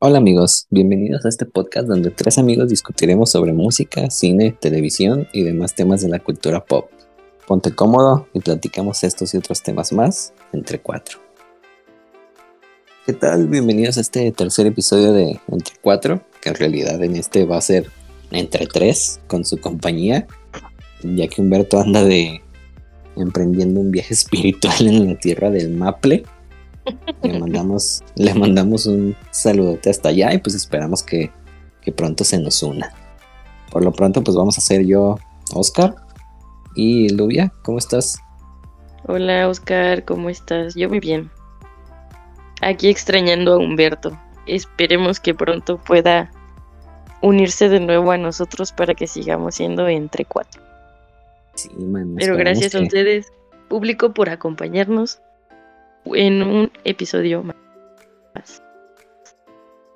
Hola amigos, bienvenidos a este podcast donde tres amigos discutiremos sobre música, cine, televisión y demás temas de la cultura pop. Ponte cómodo y platicamos estos y otros temas más entre cuatro. ¿Qué tal? Bienvenidos a este tercer episodio de Entre cuatro, que en realidad en este va a ser entre tres con su compañía, ya que Humberto anda de emprendiendo un viaje espiritual en la tierra del Maple le mandamos, le mandamos un saludote hasta allá y pues esperamos que, pronto se nos una. Por lo pronto, pues vamos a hacer yo, Oscar. Y Lubia, ¿cómo estás? Hola Oscar, ¿cómo estás? Yo muy bien. Aquí extrañando a Humberto. Esperemos que pronto pueda unirse de nuevo a nosotros para que sigamos siendo entre cuatro. Sí, man, Pero gracias a ustedes, público, por acompañarnos en un episodio más.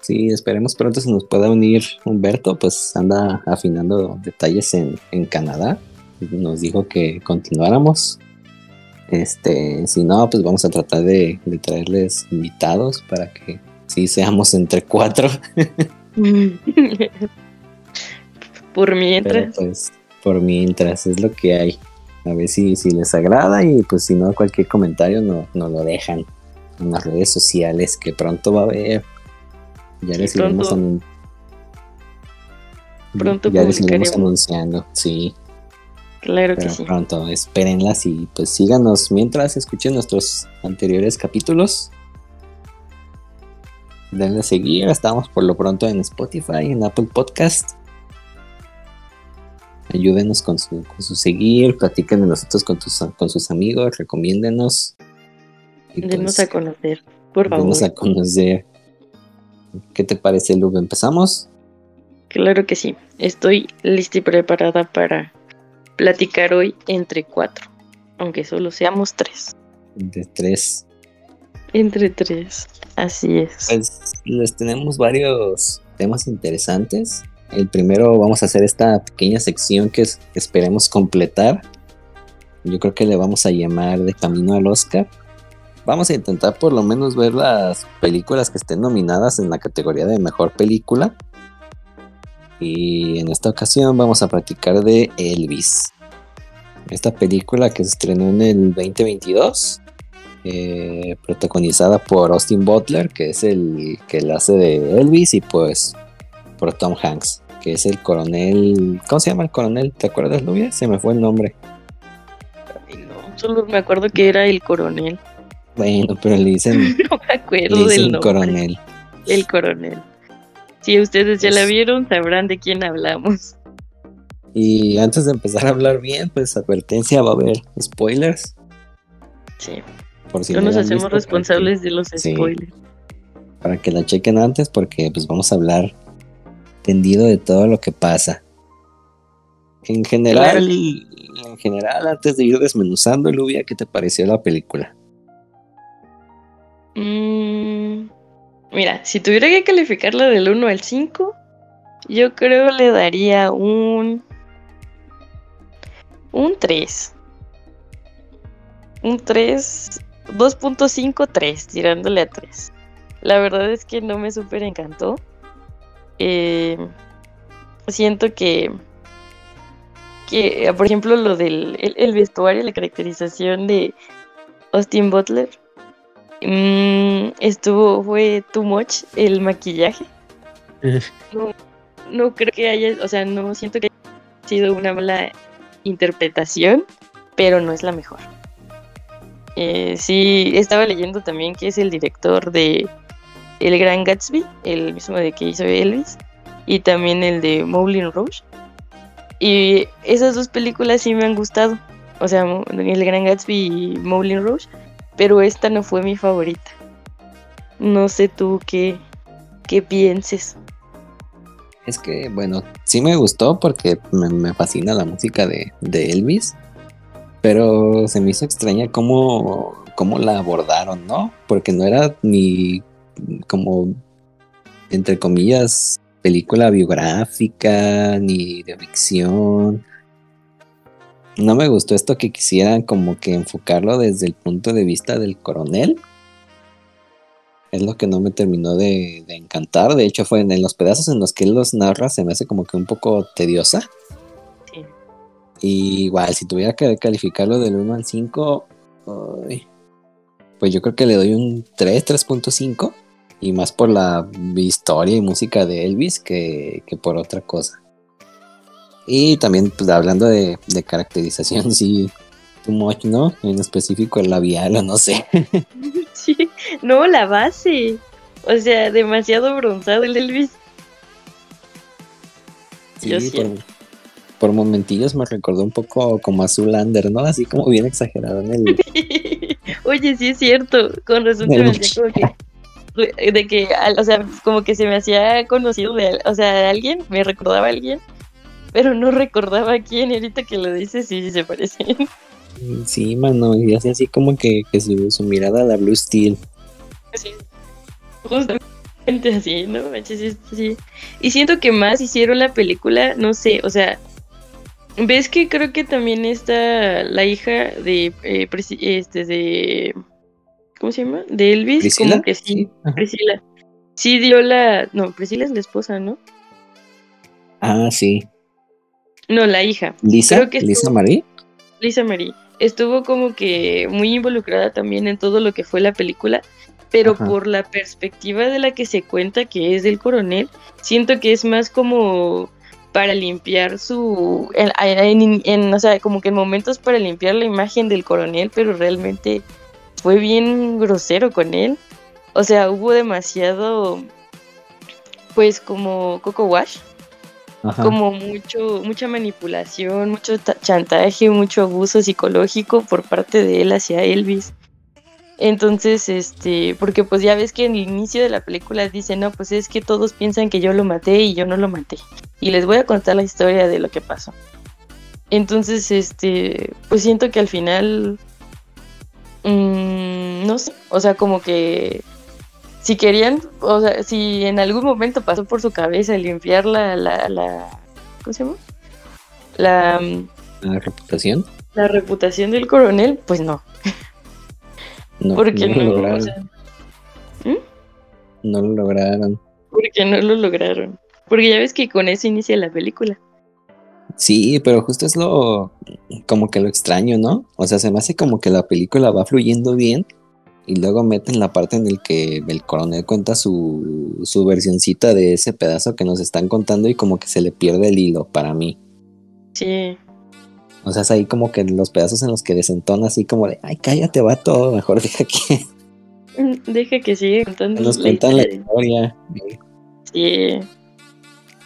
Sí, esperemos pronto se nos pueda unir Humberto, pues anda afinando detalles en, Canadá. Nos dijo que continuáramos. Este, si no, pues vamos a tratar de, traerles invitados para que sí seamos entre cuatro. por mientras. pues, por mientras es lo que hay a ver si, si les agrada y pues si no cualquier comentario no, no lo dejan en las redes sociales que pronto va a haber. Ya les iremos pronto ya les iremos anunciando, sí. Claro que sí. Pronto, espérenlas y pues síganos mientras escuchen nuestros anteriores capítulos. Denle a seguir, estamos por lo pronto en Spotify, en Apple Podcast ayúdenos con su, con su seguir, platiquen de nosotros con, tus, con sus amigos, recomiéndenos. Denos pues, a conocer, por favor. Denos a conocer. ¿Qué te parece, Lube? ¿Empezamos? Claro que sí. Estoy lista y preparada para platicar hoy entre cuatro, aunque solo seamos tres. Entre tres. Entre tres, así es. Pues les tenemos varios temas interesantes. El primero vamos a hacer esta pequeña sección que esperemos completar. Yo creo que le vamos a llamar de camino al Oscar. Vamos a intentar por lo menos ver las películas que estén nominadas en la categoría de mejor película. Y en esta ocasión vamos a practicar de Elvis. Esta película que se estrenó en el 2022. Eh, protagonizada por Austin Butler, que es el que la hace de Elvis, y pues por Tom Hanks que es el coronel. ¿Cómo se llama el coronel? ¿Te acuerdas, Lubia? Se me fue el nombre. no, solo me acuerdo que era el coronel. Bueno, pero le dicen. no me acuerdo del nombre. coronel. El coronel. Si ustedes ya la vieron, sabrán de quién hablamos. Y antes de empezar a hablar bien, pues advertencia, va a haber spoilers. Sí. Por si no, nos hacemos responsables de los spoilers. Para que la chequen antes, porque pues vamos a hablar entendido de todo lo que pasa. En general, en general, antes de ir desmenuzando, Lubia, ¿qué te pareció la película? Mm, mira, si tuviera que calificarla del 1 al 5, yo creo le daría un. Un 3. Un 3. 2.5, 3, tirándole a 3. La verdad es que no me súper encantó. Eh, siento que, que, por ejemplo, lo del el, vestuario, la caracterización de Austin Butler, mm, estuvo, fue too much el maquillaje. no, creo que haya, o sea, no siento que haya sido una mala interpretación, pero no es la mejor. Eh, sí, estaba leyendo también que es el director de el Gran Gatsby, el mismo de que hizo Elvis, y también el de Moulin Rouge. Y esas dos películas sí me han gustado. O sea, El Gran Gatsby y Moulin Rouge. Pero esta no fue mi favorita. No sé tú qué, qué pienses. Es que, bueno, sí me gustó porque me, fascina la música de, de, Elvis. Pero se me hizo extraña cómo, cómo la abordaron, ¿no? Porque no era ni como, entre comillas, película biográfica ni de ficción. No me gustó esto que quisieran como que enfocarlo desde el punto de vista del coronel. es lo que no me terminó de, encantar. De hecho, fue en, los pedazos en los que él los narra, se me hace como que un poco tediosa. Sí. Y igual, si tuviera que calificarlo del 1 al 5, pues yo creo que le doy un 3, 3.5. Y más por la historia y música de Elvis que, por otra cosa. Y también, pues hablando de, de caracterización, sí, too much, ¿no? En específico el labial o no sé. sí, no, la base. O sea, demasiado bronzado el Elvis. Sí, por, por, momentillos me recordó un poco como a Zulander, ¿no? Así como bien exagerado en el... Oye, sí es cierto. Con razón me como que... De que, o sea, como que se me hacía conocido de, o sea, de alguien, me recordaba a alguien, pero no recordaba a quién, y ahorita que lo dices, sí, sí se parecen. Sí, mano, y hace así como que, su, mirada a la Blue Steel. Sí, justamente así, ¿no? Sí. Y siento que más hicieron la película, no sé, o sea, ves que creo que también está la hija de, eh, este, de, ¿cómo se llama? De Elvis, ¿Priscila? como que sí, Priscila. Sí dio la, no, Priscila es la esposa, ¿no? Ah, sí. No, la hija. Lisa, Lisa Marie. Lisa Marie estuvo como que muy involucrada también en todo lo que fue la película, pero por la perspectiva de la que se cuenta que es del coronel, siento que es más como para limpiar su, en, o sea, como que en momentos para limpiar la imagen del coronel, pero realmente fue bien grosero con él. O sea, hubo demasiado, pues como Coco Wash, como mucho, mucha manipulación, mucho chantaje, mucho abuso psicológico por parte de él hacia Elvis. Entonces, este, porque pues ya ves que en el inicio de la película dice, no, pues es que todos piensan que yo lo maté y yo no lo maté. Y les voy a contar la historia de lo que pasó. Entonces, este, pues siento que al final, mmm, no sé, o sea, como que si querían, o sea, si en algún momento pasó por su cabeza limpiar la, la, la ¿cómo se llama? La, la reputación. La reputación del coronel, pues no. No, Porque no, lo lograron. ¿Mm? No lo lograron. Porque no lo lograron. Porque ya ves que con eso inicia la película. Sí, pero justo es lo como que lo extraño, ¿no? O sea, se me hace como que la película va fluyendo bien y luego meten la parte en el que el coronel cuenta su, su versioncita de ese pedazo que nos están contando y como que se le pierde el hilo para mí. Sí. O sea, es ahí como que los pedazos en los que desentona así como de, ay, cállate, todo mejor deja que... Deja que siga contando. Nos cuentan la historia. Sí.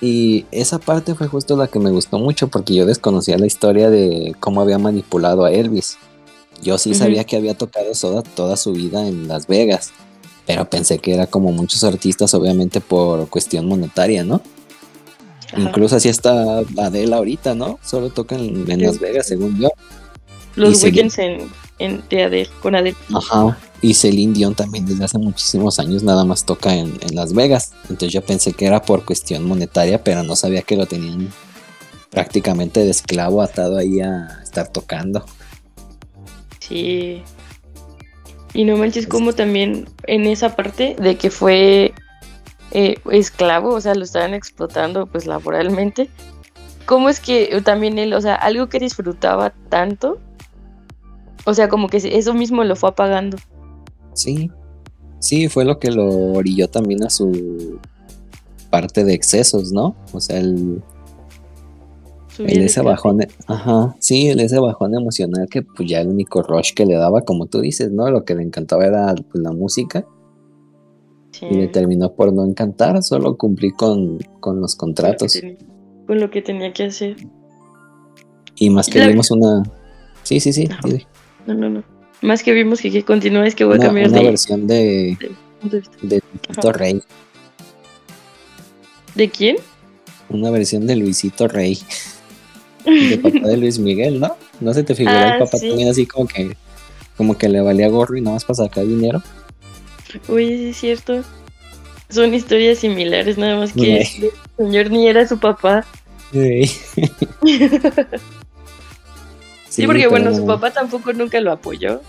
Y esa parte fue justo la que me gustó mucho porque yo desconocía la historia de cómo había manipulado a Elvis. Yo sí sabía que había tocado Soda toda su vida en Las Vegas, pero pensé que era como muchos artistas, obviamente por cuestión monetaria, ¿no? Incluso así está Adele ahorita, ¿no? Solo toca en, Las Vegas, según yo. Los weekends en, en, de Adele, con Adele. Ajá. Y Celine Dion también desde hace muchísimos años nada más toca en, en Las Vegas. Entonces yo pensé que era por cuestión monetaria, pero no sabía que lo tenían prácticamente de esclavo atado ahí a estar tocando. Sí. Y no manches como también en esa parte de que fue eh, esclavo, o sea, lo estaban explotando pues laboralmente. ¿Cómo es que también él, o sea, algo que disfrutaba tanto, o sea, como que eso mismo lo fue apagando? Sí, sí, fue lo que lo orilló también a su parte de excesos, ¿no? O sea, el, el ese bajón, ajá, sí, el ese bajón emocional que pues ya el único rush que le daba, como tú dices, ¿no? Lo que le encantaba era pues, la música. Y le terminó por no encantar, solo cumplí con, los contratos. Con lo, que tenía que hacer. Y más que vimos una... Sí, sí, sí. No, no, no. Más que vimos que, que continúa es que voy a cambiar una versión de... De, de, Luisito Rey. ¿De quién? Una versión de Luisito Rey de papá de Luis Miguel, ¿no? ¿No se te figura el ah, papá también así como que como que le valía gorro y nada más para sacar dinero? Uy, sí es cierto. Son historias similares, nada más que el señor ni era su papá. Sí, sí porque bueno, su papá tampoco nunca lo apoyó.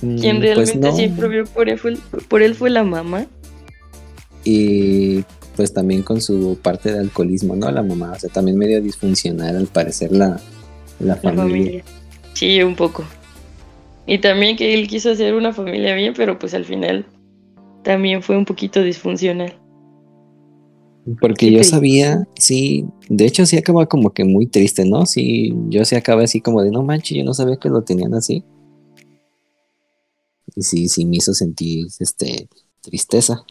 Quien Mm, pues realmente no. siempre vio por él, fue, por él fue la mamá. Y pues también con su parte de alcoholismo, ¿no? La mamá, o sea, también medio disfuncional al parecer la, la La familia. familia. Sí, un poco. Y también que él quiso hacer una familia bien, pero pues al final también fue un poquito disfuncional. Porque Sí, yo sabía, sí, de hecho sí acaba como que muy triste, ¿no? Sí, yo sí acabé así como de no manches, yo no sabía que lo tenían así. Y sí, sí me hizo sentir este tristeza.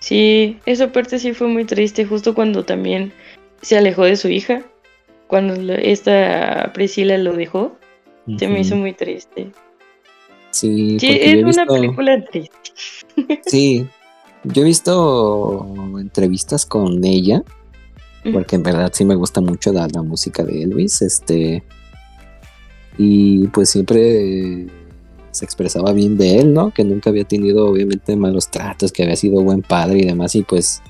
Sí, esa parte sí fue muy triste, justo cuando también se alejó de su hija, cuando esta Priscila lo dejó, se me hizo muy triste. Sí, es una película triste. sí, yo he visto entrevistas con ella, porque en verdad sí me gusta mucho la, la música de Elvis, este, y pues siempre se expresaba bien de él, ¿no? Que nunca había tenido obviamente malos tratos, que había sido buen padre y demás, y pues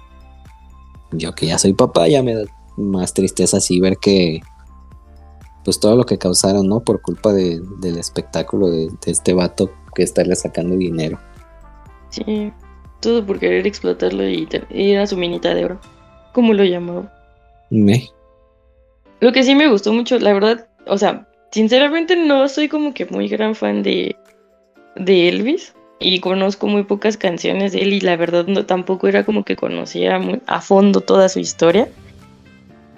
yo que ya soy papá ya me da más tristeza así ver que pues todo lo que causaron, ¿no? Por culpa de- del espectáculo de, de este vato que estarle sacando dinero. Sí, todo por querer explotarlo y, y era su minita de oro, como lo llamaba. Me. Lo que sí me gustó mucho, la verdad, o sea, sinceramente no soy como que muy gran fan de, de Elvis y conozco muy pocas canciones de él y la verdad no, tampoco era como que conocía muy a fondo toda su historia,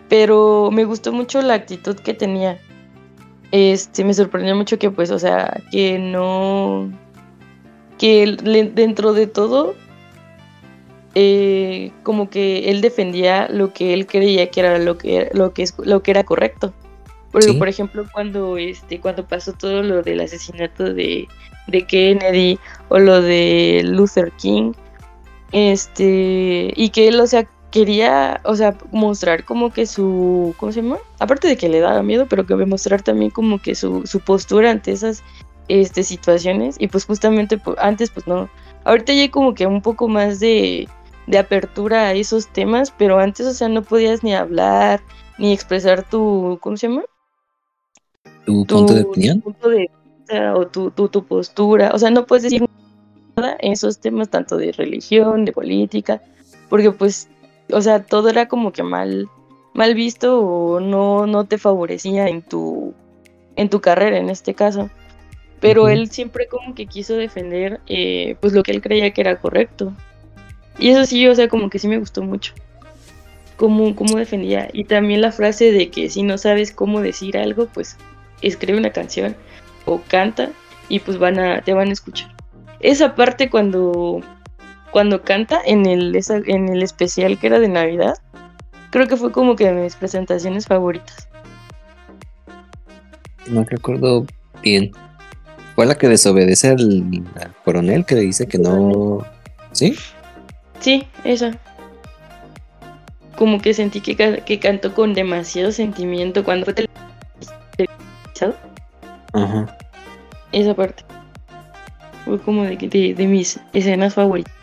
pero me gustó mucho la actitud que tenía. Este, me sorprendió mucho que pues, o sea, que no, que dentro de todo, eh, como que él defendía lo que él creía que era lo que, lo que, es, lo que era correcto. Porque, Sí. por ejemplo, cuando, este, cuando pasó todo lo del asesinato de, de Kennedy o lo de Luther King, este, y que él, o sea, quería, o sea, mostrar como que su, ¿cómo se llama? Aparte de que le daba miedo, pero que mostrar también como que su, su postura ante esas este, situaciones. Y pues justamente antes, pues no. Ahorita ya hay como que un poco más de, de apertura a esos temas, pero antes, o sea, no podías ni hablar, ni expresar tu, ¿cómo se llama? ¿Tu Tu punto de opinión? punto de vista o tu, tu, tu postura. O sea, no puedes decir nada en esos temas tanto de religión, de política, porque pues, o sea, todo era como que mal, mal visto o no, no te favorecía en tu, en tu carrera en este caso. Pero él siempre como que quiso defender eh, pues lo que él creía que era correcto. Y eso sí, o sea, como que sí me gustó mucho. Cómo, cómo defendía. Y también la frase de que si no sabes cómo decir algo, pues escribe una canción o canta y pues van a, te van a escuchar. Esa parte cuando, cuando canta en el, esa- en el especial que era de Navidad, creo que fue como que de mis presentaciones favoritas. No recuerdo bien. Fue la que desobedece al, al coronel que le dice que no. ¿Sí? Sí, esa. Como que sentí que, que cantó con demasiado sentimiento cuando fue tele- televisado. Ajá. Esa parte. Fue como de, que- de, de mis escenas favoritas.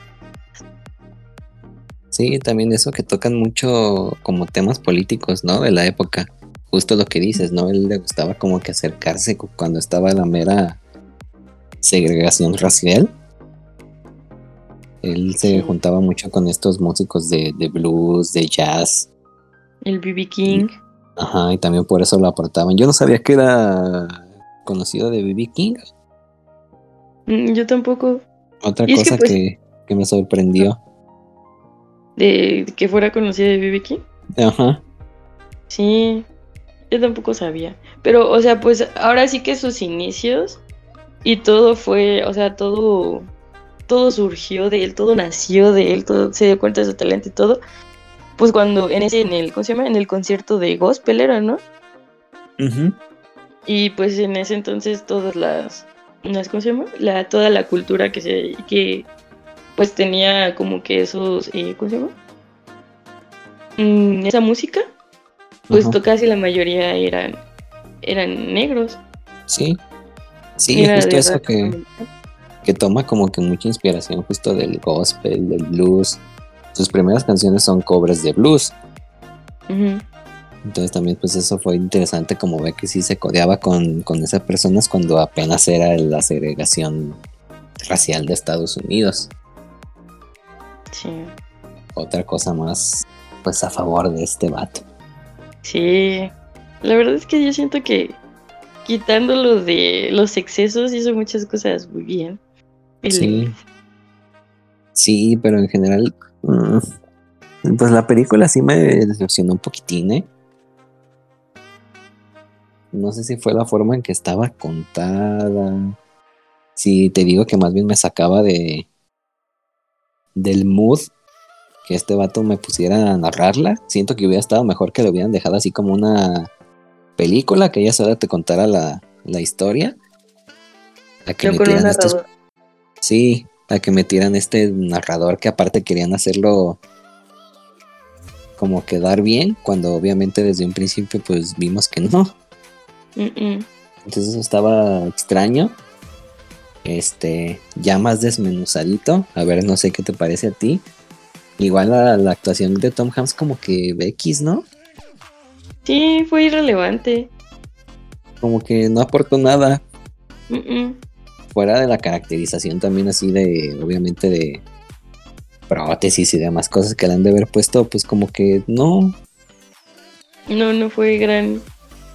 Sí, también eso que tocan mucho como temas políticos, ¿no? De la época. Justo lo que dices, ¿no? Él le gustaba como que acercarse cu- cuando estaba la mera segregación racial. Él se Sí. juntaba mucho con estos músicos de, de blues, de jazz. El BB King. Ajá, y también por eso lo aportaban. Yo no sabía que era conocido de B.B. King. Mm, Yo tampoco. Otra es que, cosa pues- que, que me sorprendió. De que fuera conocido de BB King. Ajá. Sí, yo tampoco sabía. Pero, o sea, pues ahora sí que sus inicios y todo fue, o sea, todo, todo surgió de él, todo nació de él, todo se dio cuenta de su talento y todo. Pues cuando en ese, en el, ¿cómo se llama? En el concierto de gospel era, ¿no? Ujú. Y pues en ese entonces todas las, las ¿cómo se llama? La, toda la cultura que se, que pues tenía como que esos, eh, ¿cómo se llama? Mm, esa música, pues to- casi la mayoría eran, eran negros. Sí. Sí, Era justo eso que. Que toma como que mucha inspiración justo del gospel, del blues. Sus primeras canciones son covers de blues. Entonces también pues eso fue interesante como ve que sí se codeaba con, con esas personas cuando apenas era la segregación racial de Estados Unidos. Sí. Otra cosa más pues a favor de este vato. Sí. La verdad es que yo siento que quitándolo de los excesos hizo muchas cosas muy bien. Sí. Sí, pero en general, mm, pues la película sí me decepcionó un poquitín, ¿eh? No sé si fue la forma en que estaba contada. Si te digo que más bien me sacaba de del mood que este vato me pusiera a narrarla. Siento que hubiera estado mejor que lo hubieran dejado así como una película, que ella sola te contara la, la historia. A que metieran estos... Sí, a que metieran este narrador que aparte querían hacerlo como quedar bien, cuando obviamente desde un principio pues vimos que no. Entonces eso estaba extraño. Este, ya más desmenuzadito. A ver, no sé qué te parece a ti. Igual la, la actuación de Tom Hanks como que X, ¿no? Sí, fue irrelevante. Como que no aportó nada. Fuera de la caracterización también así de, obviamente de prótesis y demás cosas que le han de haber puesto, pues como que no. No, no fue gran,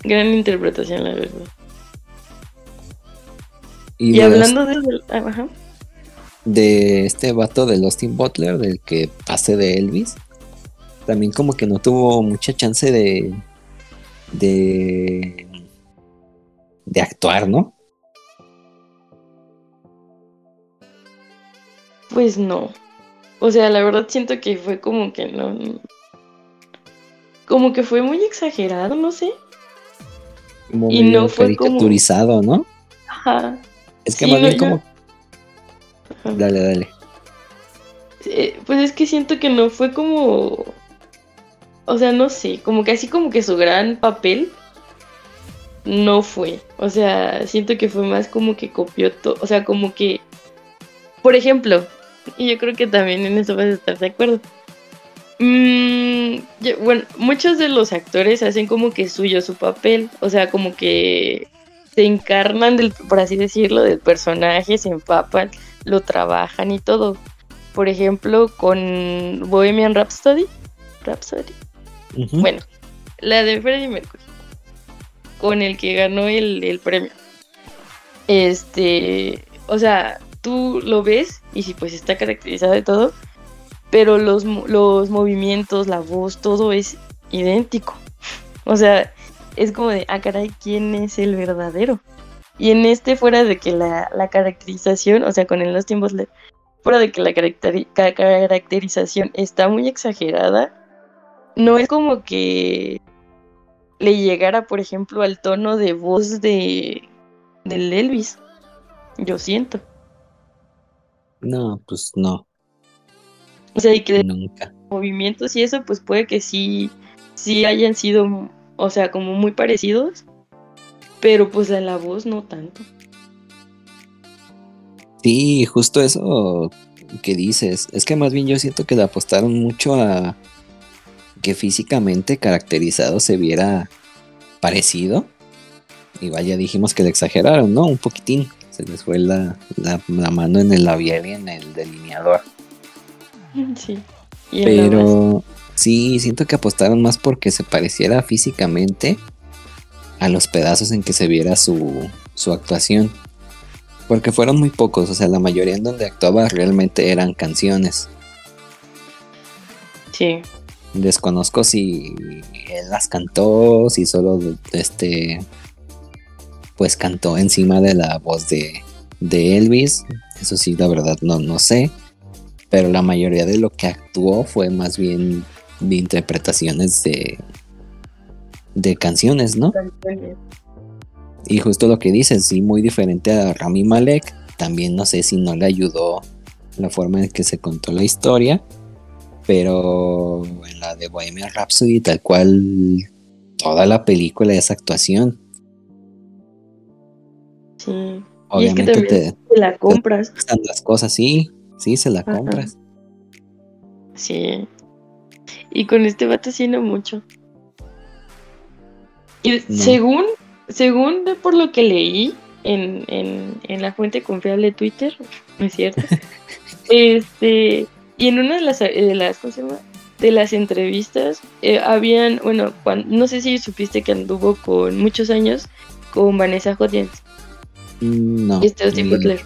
gran interpretación, la verdad. Y, hablando de... Ah, de este vato de Austin Butler, del que pase de Elvis, también como que no tuvo mucha chance de, de, de actuar, ¿no? Pues no. O sea, la verdad siento que fue como que no. Como que fue muy exagerado, no sé. Como y no fue caricaturizado, ¿no? Ajá. Es que más bien como. Dale, dale. Eh, pues es que siento que no fue como o sea, no sé, como que así como que su gran papel no fue. O sea, siento que fue más como que copió todo. O sea, como que, por ejemplo, y yo creo que también en eso vas a estar de acuerdo. Mm, bueno, muchos de los actores hacen como que suyo su papel. O sea, como que se encarnan, del, por así decirlo, del personaje, se empapan, lo trabajan y todo. Por ejemplo, con Bohemian Rhapsody. Rhapsody. Bueno, la de Freddie Mercury, con el que ganó el, premio. Este, o sea, tú lo ves y sí, pues está caracterizado de todo, pero los, los movimientos, la voz, todo es idéntico. O sea, es como de, ah, caray, ¿quién es el verdadero? Y en este, fuera de que la, caracterización, o sea, con el Los tiempos, fuera de que la caracterización está muy exagerada, no es como que le llegara, por ejemplo, al tono de voz de del Elvis. Yo siento. No, pues no. O sea, y que Nunca. movimientos y eso, pues puede que sí, sí hayan sido, o sea, como muy parecidos, pero pues de la voz no tanto. Sí, justo eso que dices. Es que más bien yo siento que le apostaron mucho a, que físicamente caracterizado se viera parecido. Y vaya, dijimos que le exageraron, ¿no? Un poquitín. Se les fue la, mano en el labial y en el delineador. Sí. Pero sí, siento que apostaron más porque se pareciera físicamente a los pedazos en que se viera su, su actuación. Porque fueron muy pocos, o sea, la mayoría en donde actuaba realmente eran canciones. Sí. Desconozco si él las cantó, si solo este pues cantó encima de la voz de, de Elvis. Eso sí, la verdad no, no sé. Pero la mayoría de lo que actuó fue más bien de interpretaciones de, de canciones, ¿no? Y justo lo que dices, sí, muy diferente a Rami Malek. También no sé si no le ayudó la forma en que se contó la historia pero en la de Bohemian Rhapsody tal cual toda la película es actuación. Sí. Obviamente y es que te, la compras. Te las cosas, sí, sí, se la compras. Sí. Y con este vato no mucho. Y según, según por lo que leí en, en, la fuente confiable Twitter, ¿no es cierto? este, y en una de las, de las, de las entrevistas, eh, habían, bueno, no sé si supiste que anduvo con muchos años con Vanessa Hudgens. Mm, no. Este Austin Butler.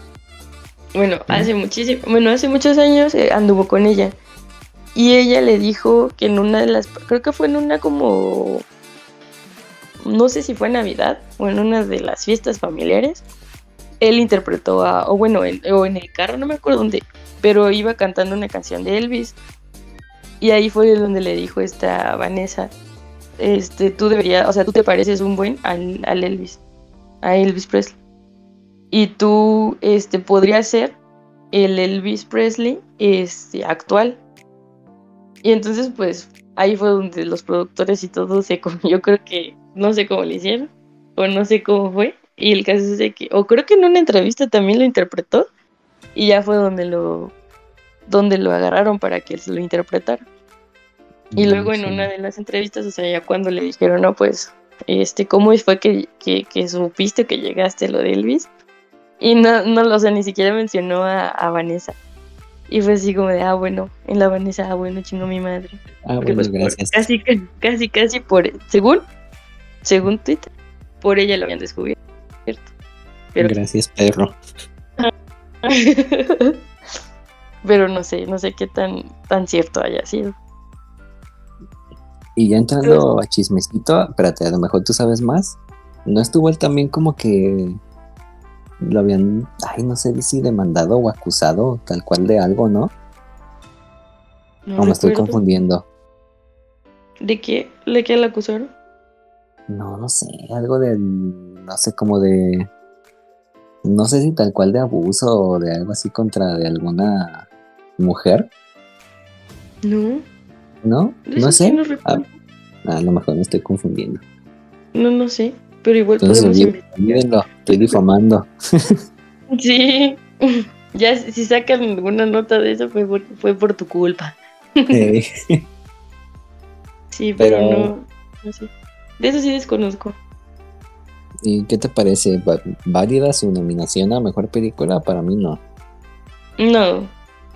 Bueno, hace muchísimo, bueno, hace muchos años eh, anduvo con ella. Y ella le dijo que en una de las, creo que fue en una como, no sé si fue Navidad o en una de las fiestas familiares, él interpretó a, o bueno, o en el carro, no me acuerdo dónde, pero iba cantando una canción de Elvis. Y ahí fue donde le dijo esta Vanessa, este, tú deberías, o sea, tú te pareces un buen al, al Elvis, a Elvis Presley. Y tú, este, podrías ser el Elvis Presley, este, actual. Y entonces, pues, ahí fue donde los productores y todo se yo creo que, no sé cómo le hicieron, o no sé cómo fue, y el caso es de que, o creo que en una entrevista también lo interpretó, y ya fue donde lo, donde lo agarraron para que él se lo interpretara. Y luego en una de las entrevistas, o sea, ya cuando le dijeron, no, pues, este, ¿cómo fue que, que, que supiste que llegaste a lo de Elvis? Y no, no, o sea, ni siquiera mencionó a, a, Vanessa. Y fue así como de, ah, bueno, en la Vanessa, ah, bueno, chingo mi madre. Ah, bueno, pues, gracias. casi, casi, casi por, según, según Twitter, por ella lo habían descubierto. Pero, gracias, perro. Pero no sé, no sé qué tan, tan cierto haya sido. Y ya entrando a chismecito, espérate, a lo mejor tú sabes más. ¿No estuvo él también como que lo habían, ay, no sé si demandado o acusado tal cual de algo, ¿no? No, me estoy confundiendo. ¿De qué? ¿De qué le acusaron? No, no sé, algo de, no sé, como de, no sé si tal cual de abuso o de algo así contra de alguna mujer. No. ¿No? No sé. Ah, a, lo mejor me estoy confundiendo. No, no sé. Pero igual podemos estoy difamando. sí. Ya si sacan alguna nota de eso fue por, fue por tu culpa. sí, pero, no, no sé. De eso sí desconozco. ¿Y qué te parece? ¿Válida su nominación a mejor película? Para mí no. No,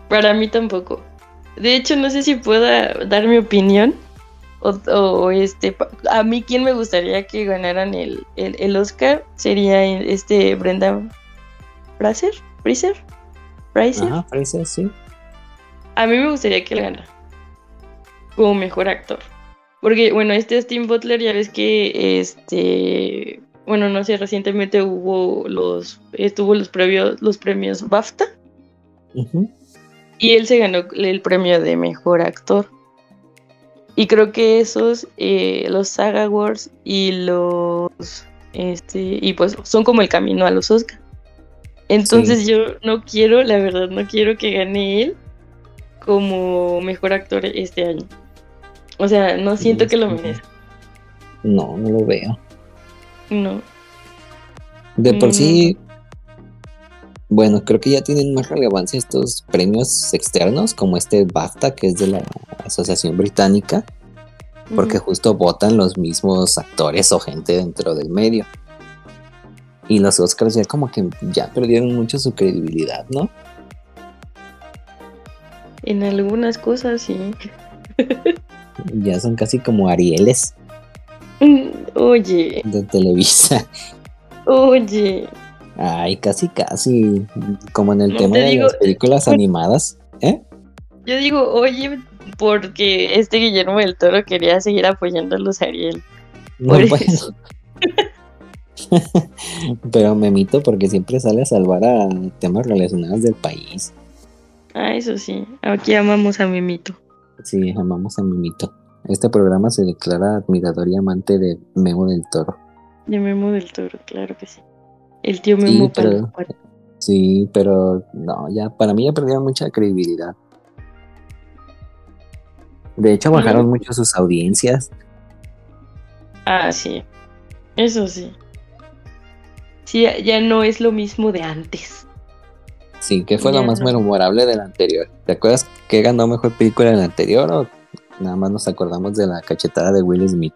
para mí tampoco. De hecho, no sé si pueda dar mi opinión. O, este, a mí quien me gustaría que ganaran el, el, Oscar sería este Brenda Fraser, Fraser, Fraser. Ajá, Fraser, sí. A mí me gustaría que le ganara como mejor actor. Porque, bueno, este Steam Butler, ya ves que este. Bueno, no sé, recientemente hubo los. Estuvo los previos, los premios BAFTA. Y él se ganó el premio de mejor actor. Y creo que esos, eh, los Saga Awards y los. Este, y pues son como el camino a los Oscars. Entonces yo no quiero, la verdad, no quiero que gane él como mejor actor este año. O sea, no siento que lo merezca. No, no lo veo. No. De por sí, bueno, creo que ya tienen más relevancia estos premios externos, como este BAFTA, que es de la Asociación Británica, porque justo votan los mismos actores o gente dentro del medio. Y los Oscars ya como que ya perdieron mucho su credibilidad, ¿no? En algunas cosas sí. ya son casi como Arieles. Oye. De Televisa. Oye. Ay, casi, casi. Como en el tema de las películas animadas. ¿Eh? Yo digo, oye, porque este Guillermo del Toro quería seguir apoyando a los Ariel. No, Pero me mito porque siempre sale a salvar a temas relacionados del país. Ah, eso sí. Aquí amamos a Memito. Sí, amamos a Memito. Este programa se declara admirador y amante de Memo del Toro. De Memo del Toro, claro que sí. El tío Memo sí, pero, sí, pero no, ya para mí ya perdieron mucha credibilidad. De hecho, bajaron mucho sus audiencias. Ah, sí. Eso sí. Sí, ya no es lo mismo de antes. Sí, que fue lo más memorable del anterior. ¿Te acuerdas que ganó mejor película en el anterior o nada más nos acordamos de la cachetada de Will Smith?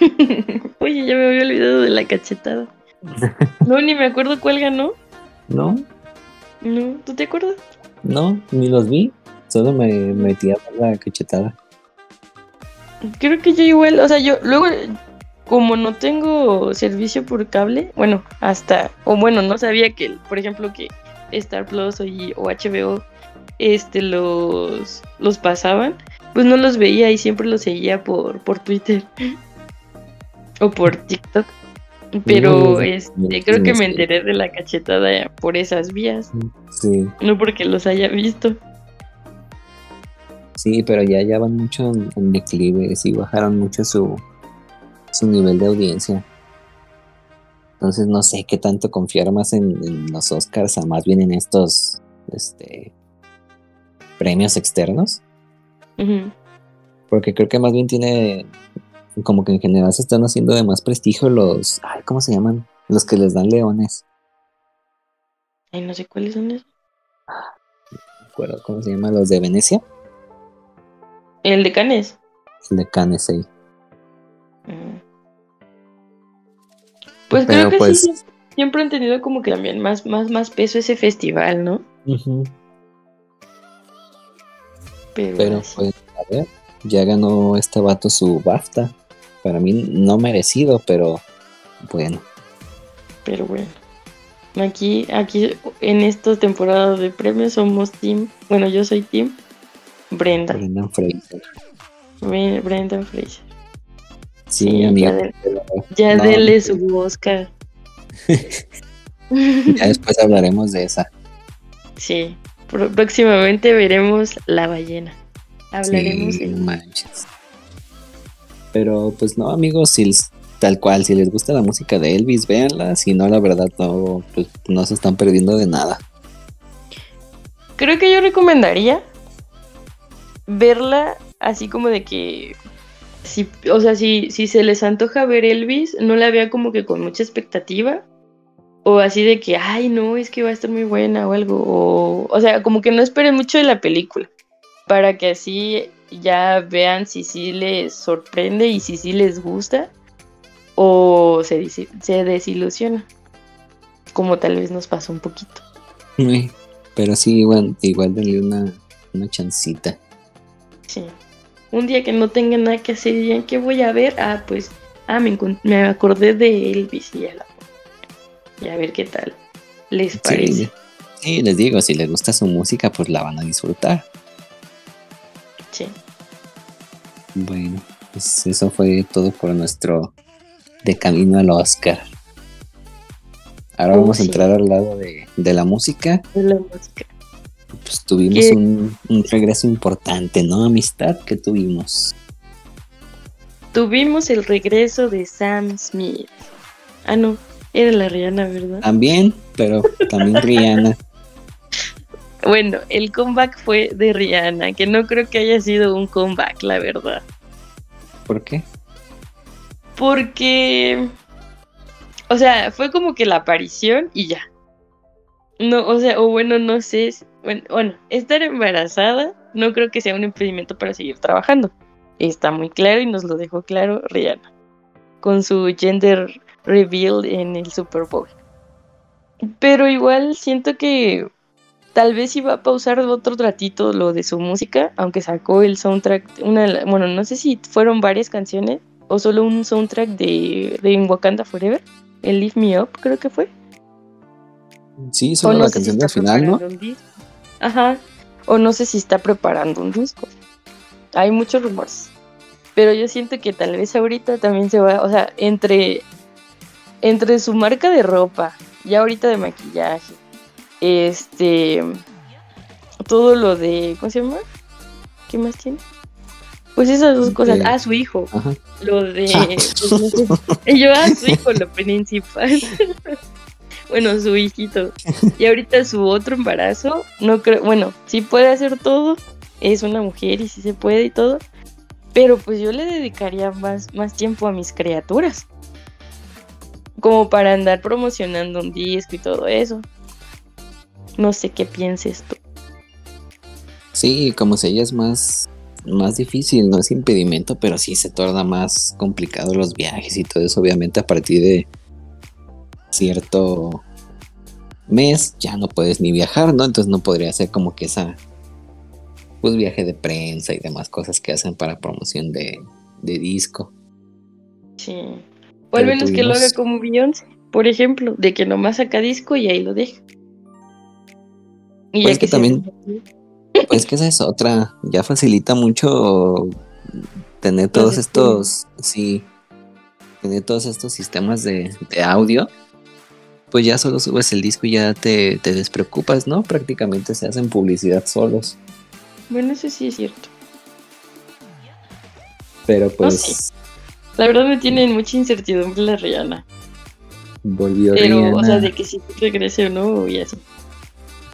Oye, ya me había olvidado de la cachetada. No, ni me acuerdo cuál ganó. ¿No? No, ¿tú te acuerdas? No, ni los vi. Solo me metí a la cachetada. Creo que yo igual, o sea, yo luego, como no tengo servicio por cable, bueno, hasta, o bueno, no sabía que, por ejemplo, que Star Plus o, y- o HBO, este, los, los pasaban, pues no los veía y siempre los seguía por, por Twitter o por TikTok. Pero Mm, este, creo que me enteré de la cachetada por esas vías, Sí, no porque los haya visto. sí, pero ya, ya van mucho en, en declive, sí bajaron mucho su, su nivel de audiencia. Entonces no sé qué tanto confiar más en, en los Oscars, a más bien en estos este, premios externos. Porque creo que más bien tiene, como que en general se están haciendo de más prestigio los, ay, ¿cómo se llaman? Los que les dan leones. Ay, no sé cuáles son esos. No me acuerdo cómo se llaman, los de Venecia. El de Canes. El de Cannes ahí. Mm. Pues Pero creo que pues- sí, siempre han tenido como que también más, más, más peso ese festival, ¿no? Pero, Pero pues, a ver, ya ganó este vato su BAFTA. Para mí no merecido, pero bueno. pero bueno. Aquí, aquí en esta temporada de premios somos team, bueno yo soy team Brenda, Brendan Fraser. Bre- Brendan Fraser. Sí, Sí, amigo. ya no, dele su Oscar. ya después hablaremos de esa. sí, próximamente veremos la ballena. Hablaremos Sí, de no manches. Pero pues no, amigos, si tal cual, si les gusta la música de Elvis, véanla. Si no, la verdad, no, pues, no se están perdiendo de nada. Creo que yo recomendaría verla así como de que si, o sea, si, si se les antoja ver Elvis, no la vea como que con mucha expectativa. O así de que, ay, no, es que va a estar muy buena o algo. O, o sea, como que no esperen mucho de la película. Para que así ya vean si sí les sorprende y si sí les gusta. O se, se desilusiona. Como tal vez nos pasó un poquito. Uy, Pero sí, igual, igual denle una, una chancita. Sí. Un día que no tenga nada que hacer y digan, ¿qué voy a ver? Ah, pues, ah, me, me acordé de Elvis y la a ver qué tal les parece. Sí, sí, les digo, si les gusta su música, pues la van a disfrutar. Sí. Bueno, pues eso fue todo por nuestro de camino al Oscar. Ahora Oh, vamos a entrar al lado de, de la música. de la música. Pues tuvimos un, un regreso importante, ¿no? Amistad que tuvimos. Tuvimos el regreso de Sam Smith. Ah, no, era la Rihanna, ¿verdad? También, pero también Rihanna. Bueno, el comeback fue de Rihanna, que no creo que haya sido un comeback, la verdad. ¿Por qué? Porque. O sea, fue como que la aparición y ya. No, o sea, o bueno, no sé. bueno, estar embarazada no creo que sea un impedimento para seguir trabajando. Está muy claro y nos lo dejó claro Rihanna. Con su gender reveal en el Super Bowl. Pero igual siento que tal vez iba a pausar otro ratito lo de su música, aunque sacó el soundtrack, una, bueno, no sé si fueron varias canciones o solo un soundtrack de, de In Wakanda Forever, el Lift Me Up creo que fue. Sí, solo no la si canción del final, ¿no? Ajá. O no sé si está preparando un disco. Hay muchos rumores. Pero yo siento que tal vez ahorita también se va, o sea, entre, entre su marca de ropa, ya ahorita de maquillaje, este, todo lo de, ¿cómo se llama? ¿Qué más tiene? Pues esas dos cosas. De- Ah, su hijo. Ajá. Lo de. pues. Yo a su hijo, lo principal. bueno, su hijito. Y ahorita su otro embarazo, no creo. Bueno, sí puede hacer todo. Es una mujer y sí se puede y todo. Pero pues yo le dedicaría más, más tiempo a mis criaturas. Como para andar promocionando un disco y todo eso. No sé qué pienses tú. Sí, como si ella es más más difícil, no es impedimento, pero sí se torna más complicado los viajes y todo eso, obviamente a partir de cierto mes ya no puedes ni viajar, ¿no? Entonces no podría ser como que esa pues viaje de prensa y demás cosas que hacen para promoción de, de disco. Sí. O al menos que lo haga como Beyoncé, por ejemplo, de que nomás saca disco y ahí lo deja. Y pues que, también, pues que esa es otra, ya facilita mucho tener todos estos, sí, tener todos estos sistemas de, de, audio, pues ya solo subes el disco y ya te, te despreocupas, ¿no? Prácticamente se hacen publicidad solos. Bueno, eso sí es cierto. Pero pues. La verdad me tiene mucha incertidumbre la Rihanna. Volvió Pero, o sea, de que si regrese o no y así.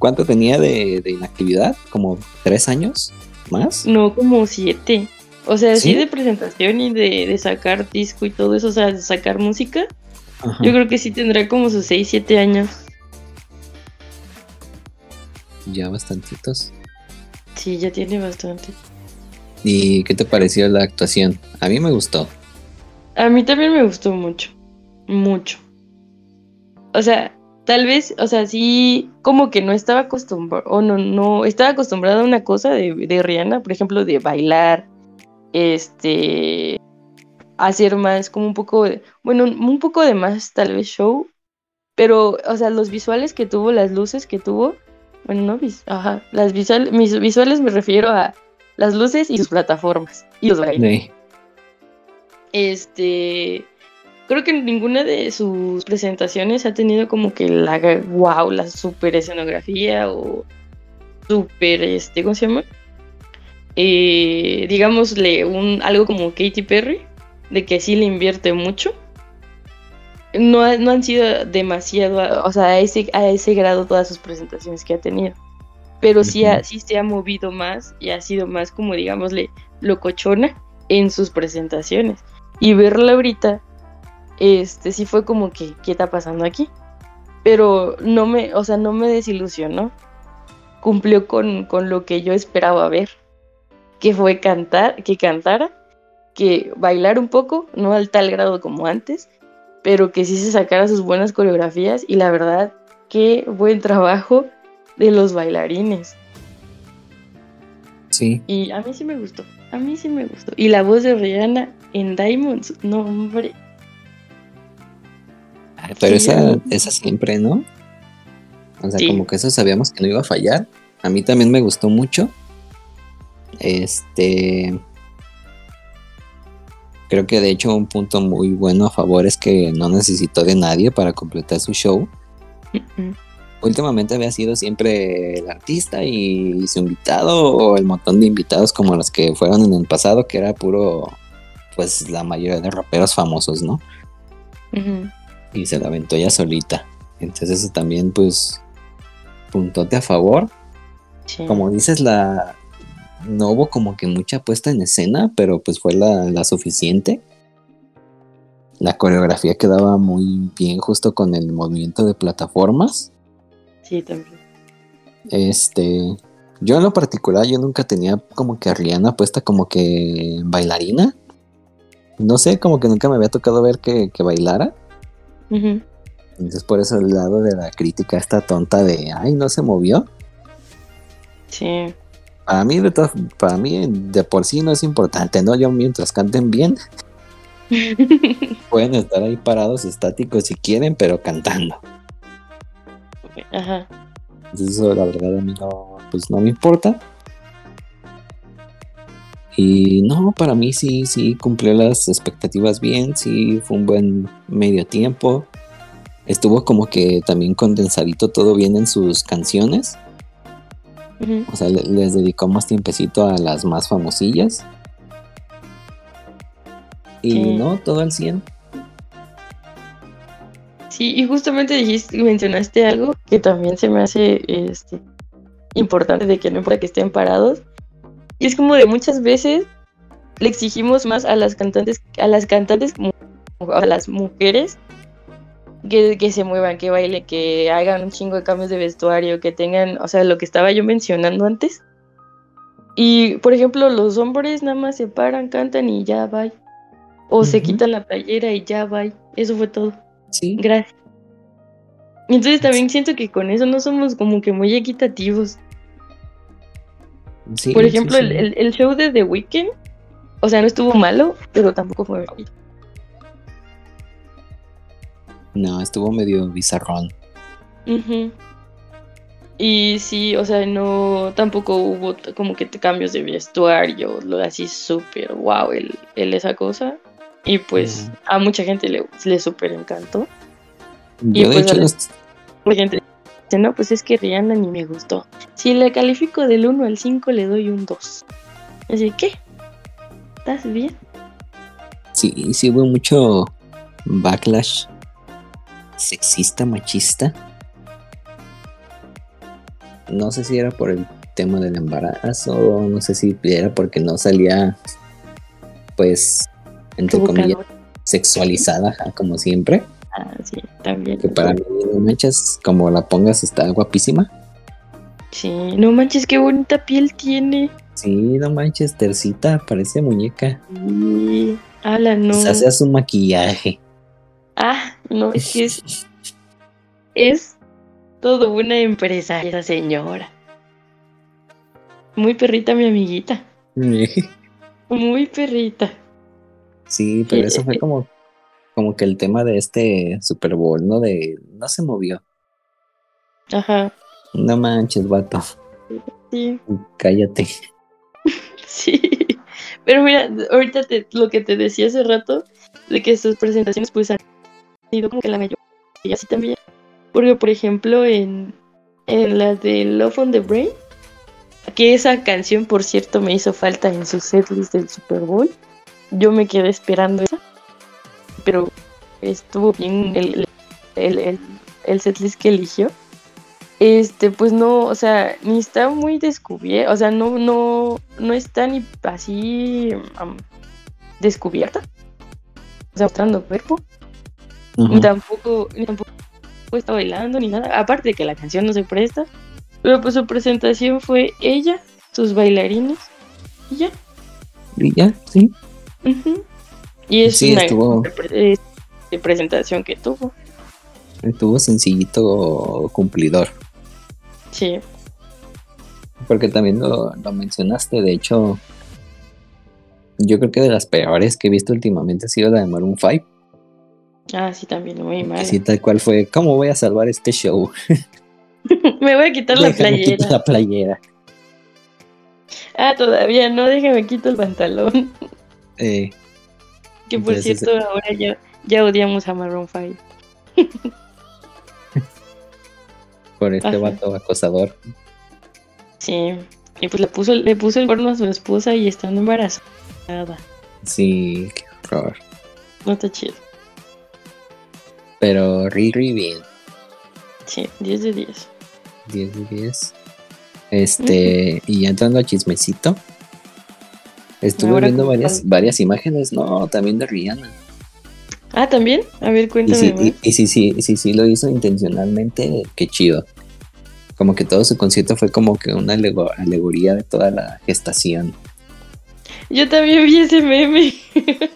¿Cuánto tenía de, inactividad? ¿Como tres años? ¿Más? No, como siete. O sea, sí, de presentación y de, sacar disco y todo eso, o sea, de sacar música. Yo creo que sí tendrá como sus seis, siete años. Ya bastantitos. Sí, ya tiene bastante. ¿Y qué te pareció la actuación? A mí me gustó. A mí también me gustó mucho. Mucho. O sea, tal vez, o sea, sí, como que no estaba acostumbrado, o no, no, estaba acostumbrada a una cosa de, de Rihanna, por ejemplo, de bailar, este, hacer más, como un poco, de, bueno, un poco de más, tal vez, show, pero, o sea, los visuales que tuvo, las luces que tuvo, bueno, no, ajá. Las visuales, mis visuales me refiero a las luces y sus plataformas. Y los bailes. Este. Creo que ninguna de sus presentaciones ha tenido como que la wow, la super escenografía o super, este, ¿cómo se llama? Eh, digámosle un, algo como Katy Perry, de que sí le invierte mucho no, han sido demasiado, o sea, a ese, a ese grado todas sus presentaciones que ha tenido. Pero sí, sí se ha movido más y ha sido más como, digámosle, locochona en sus presentaciones. Y verla ahorita, este, sí fue como que, ¿qué está pasando aquí? Pero no me, o sea, no me desilusionó. Cumplió con, con lo que yo esperaba ver. Que fue cantar, que cantara, que bailar un poco, no al tal grado como antes, pero que sí se sacara sus buenas coreografías y la verdad, qué buen trabajo de los bailarines. Sí. Y a mí sí me gustó, a mí sí me gustó. Y la voz de Rihanna en Diamonds, no hombre. Pero esa, esa siempre, ¿no? O sea, como que eso sabíamos que no iba a fallar. A mí también me gustó mucho. Este. Creo que de hecho un punto muy bueno a favor es que no necesitó de nadie para completar su show. Últimamente había sido siempre el artista y su invitado o el montón de invitados como los que fueron en el pasado, que era puro, pues la mayoría de raperos famosos, ¿no? Y se la aventó ella solita. Entonces eso también pues puntote a favor. Como dices, la, no hubo como que mucha puesta en escena, pero pues fue la, suficiente. La coreografía quedaba muy bien justo con el movimiento de plataformas. Sí, también. Este, yo en lo particular, yo nunca tenía como que a Rihanna puesta como que bailarina. No sé, como que nunca me había tocado ver que, bailara. Entonces por eso el lado de la crítica está tonta de, ay, no se movió. Sí. Para mí, de para mí de por sí no es importante, ¿no? Yo mientras canten bien, pueden estar ahí parados estáticos si quieren, pero cantando. Ajá. Eso la verdad a mí no, pues no me importa. Y no, para mí sí, sí cumplió las expectativas bien, sí fue un buen medio tiempo. Estuvo como que también condensadito todo bien en sus canciones. O sea, les dedicó más tiempecito a las más famosillas. Y no, todo al 100. Sí, y justamente dijiste, mencionaste algo que también se me hace este, importante de que no importa que estén parados. Y es como de muchas veces le exigimos más a las cantantes, a las cantantes, a las mujeres, que, se muevan, que bailen, que hagan un chingo de cambios de vestuario, que tengan, o sea, lo que estaba yo mencionando antes, Y, por ejemplo, los hombres nada más se paran, cantan y ya va. O se quitan la playera y ya va. Eso fue todo. Sí. Gracias. Entonces también siento que con eso no somos como que muy equitativos. Sí, Por ejemplo, sí. El, el- el show de The Weeknd, o sea, no estuvo malo, pero tampoco fue malo. No, estuvo medio bizarrón. Y sí, o sea, no, tampoco hubo como que te cambios de vestuario, lo así súper wow, el, el esa cosa. Y pues a mucha gente le, le súper encantó. Yo, de pues, hecho, a la- los- La gente dice, no, pues es que Rihanna ni me gustó. Si le califico del 1 al 5, le doy un 2. Así que, ¿estás bien? sí, sí hubo mucho backlash sexista, machista. No sé si era por el tema del embarazo, no sé si era porque no salía, pues, entre comillas, sexualizada, como siempre. Ah, sí, también. Que para mí, no manches, como la pongas, está guapísima. Sí, no manches, qué bonita piel tiene. Sí, no manches, tercita, parece muñeca. Sí. Ala, no. Se hace a su maquillaje. Ah, no, es que es, es todo una empresa esa señora. Muy perrita mi amiguita. Muy perrita. Sí, pero eso fue como, como que el tema de este Super Bowl, ¿no? De no se movió. Ajá. No manches, vato. Sí, Cállate. sí. Pero mira, ahorita te- lo que te decía hace rato, de que sus presentaciones pues han sido como que la mayoría así también. Porque por ejemplo en, en la de Love on the Brain, que esa canción por cierto me hizo falta en su setlist del Super Bowl, yo me quedé esperando esa, pero estuvo bien el, el, el, el setlist que eligió. Este, pues no, o sea, ni está muy descubierta, o sea, no, no, no está ni así descubierta. O sea, mostrando cuerpo. Ni Ujú. tampoco, ni tampoco está bailando ni nada. Aparte de que la canción no se presta. Pero pues su presentación fue ella, sus bailarines, y ya. Y ya, sí. Ujú. Y es Sí, una estuvo- pre- eh, presentación que tuvo. Estuvo sencillito cumplidor. Sí. Porque también lo, lo mencionaste, de hecho, yo creo que de las peores que he visto últimamente ha sido la de Maroon 5. Ah, sí, también, muy mal. Sí, tal cual fue, ¿cómo voy a salvar este show? Me voy a quitar la Déjame playera. quitar la playera. Ah, todavía no, déjame quito el pantalón. Eh, Que por Entonces, cierto, ahora ya, ya odiamos a Maroon 5. por este Ajá. vato acosador. Sí. Y pues le puso, le puso el cuerno a su esposa y estando embarazada. Sí, qué horror. No está chido. Pero Riri bien. Sí, 10 de 10. 10 de 10. Este, y ya entrando a chismecito. Estuve viendo varias, varias imágenes, no, también de Rihanna. Ah, ¿también? A ver, Y cuéntame sí, más. y, y sí, sí, sí, sí lo hizo intencionalmente, qué chido. Como que todo su concierto fue como que una alego- alegoría de toda la gestación. Yo también vi ese meme.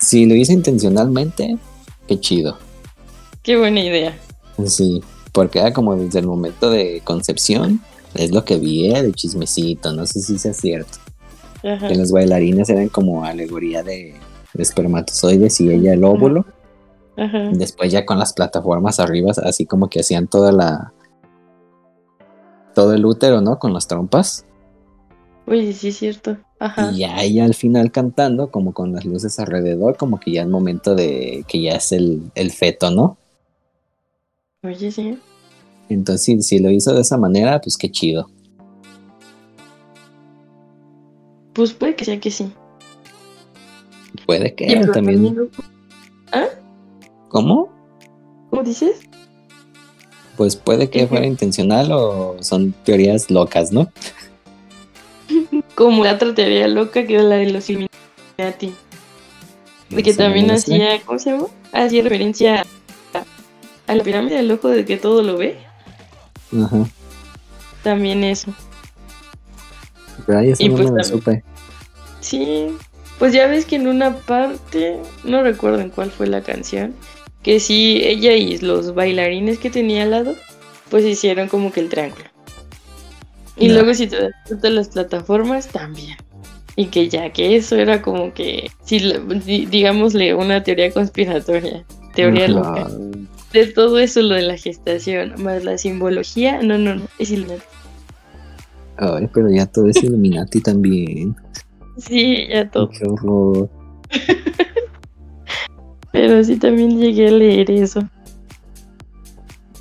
Si lo hizo intencionalmente, qué chido. Qué buena idea. Sí, porque era como desde el momento de concepción, es lo que vi eh, de chismecito, no sé si sea cierto. Ajá. Que los bailarines eran como alegoría de, de espermatozoides y ella el óvulo. Ajá. Después ya con las plataformas arriba, así como que hacían toda la... Todo el útero, ¿no? Con las trompas. Oye, sí es cierto. Ajá. Y ya ella al final cantando, como con las luces alrededor, como que ya el momento de que ya es el, el feto, ¿no? Oye, sí. Entonces, si, si lo hizo de esa manera, pues qué chido. Pues puede que sea que sí. Puede que pero también. ¿Ah? ¿Cómo? ¿Cómo dices? Pues puede que fuera intencional o son teorías locas, ¿no? Como la otra teoría loca que era la de los Illuminati. De que también hacía, ¿cómo se llama? Hacía referencia a, a la pirámide del ojo de que todo lo ve. Ajá. También eso. Pero ahí eso Y no pues me lo también- supe. Sí, pues ya ves que en una parte, no recuerdo en cuál fue la canción, que sí, ella y los bailarines que tenía al lado, pues hicieron como que el triángulo. Y luego si te das cuenta las plataformas también. Y que ya que eso era como que, si digámosle una teoría conspiratoria, teoría loca. De todo eso, lo de la gestación, más la simbología, no, no, no, es Illuminati. Ay, pero ya todo es Illuminati también. Sí, ya todo. Qué horror. Pero sí también llegué a leer eso.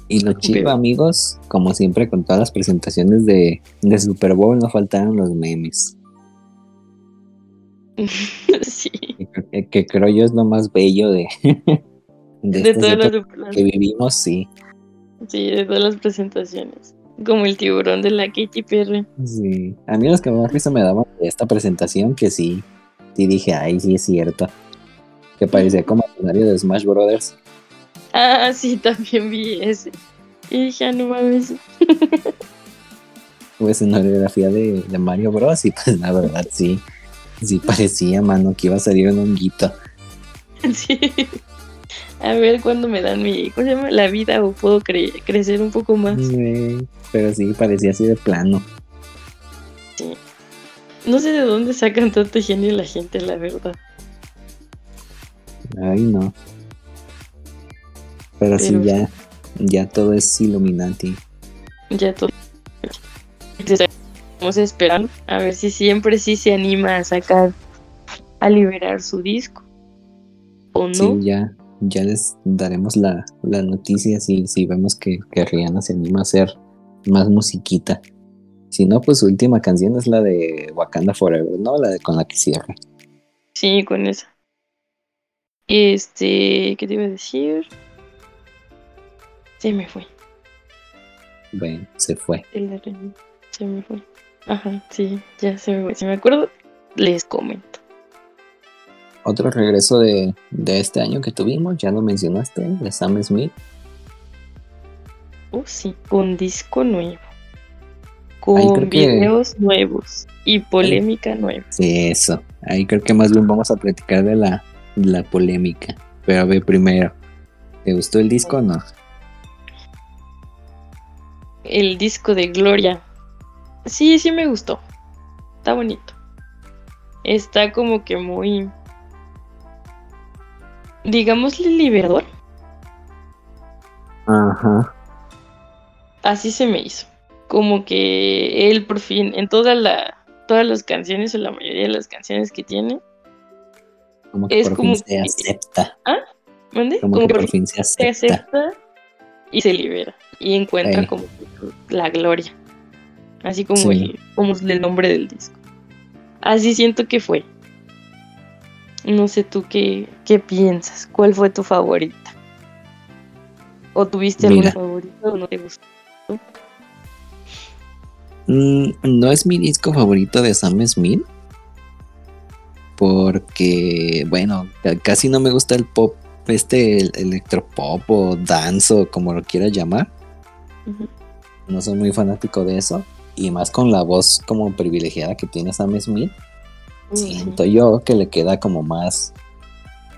Y lo chido, Pero- amigos, como siempre con todas las presentaciones de, de Super Bowl, no faltaron los memes. sí. Que, que creo yo es lo más bello de, de, De estas todas las, que vivimos, sí. sí, de todas las presentaciones. Como el tiburón de la Katy Perry. Sí. A mí los que más risa me daban de esta presentación, que sí, sí dije, ay, sí es cierto. Que parecía como escenario de Smash Brothers. Ah, sí, también vi ese. Y dije, ah, no mames. O escenografía de, de Mario Bros. Y pues la verdad, sí. Sí parecía, mano, que iba a salir un honguito. Sí. A ver cuándo me dan mi, ¿cómo se llama? La vida o puedo cre- crecer un poco más. Sí, Pero sí, parecía así de plano. No sé de dónde sacan tanto genio la gente, la verdad. Ay, no. Pero, sí, Pero- ya, ya todo es Illuminati. Ya todo. Estamos esperando a ver si siempre sí se anima a sacar, a liberar su disco. O no. Sí, ya, ya les daremos la, la noticia si, si vemos que, que Rihanna se anima a hacer más musiquita. Si no, pues su última canción es la de Wakanda Forever, ¿no? La de con la que cierra. Sí, con esa. Este, ¿qué te iba a decir? Se me fue. Bueno, se fue. el Se me fue. Ajá, sí, ya se me fue. Si me acuerdo, les comento. Otro regreso de, de este año que tuvimos, ya lo mencionaste, de Sam Smith. Oh, sí, con disco nuevo. Ay, Con que- videos nuevos y polémica nueva. Sí, eso. Ahí creo que más bien vamos a platicar de la, de la polémica. Pero a ver, primero, ¿te gustó el disco o no? El disco de Gloria. Sí, sí me gustó. Está bonito. Está como que muy. Digámosle liberador. Ajá. Así se me hizo. Como que él por fin, en toda la, todas las canciones o la mayoría de las canciones que tiene, Como que Es por como fin se que- acepta. ¿mande? Como, que por fin se se acepta. y se libera y encuentra como que la gloria. Así como, Sí. el, como el nombre del disco. Así siento que fue. No sé tú qué, qué piensas. ¿Cuál fue tu favorita? ¿O tuviste alguna Mira. favorita o no te gustó? Mm, no es mi disco favorito de Sam Smith. Porque, bueno, ca- casi no me gusta el pop, este el electropop o dance o como lo quieras llamar. No soy muy fanático de eso. Y más con la voz como privilegiada que tiene Sam Smith. Siento yo que le queda como más.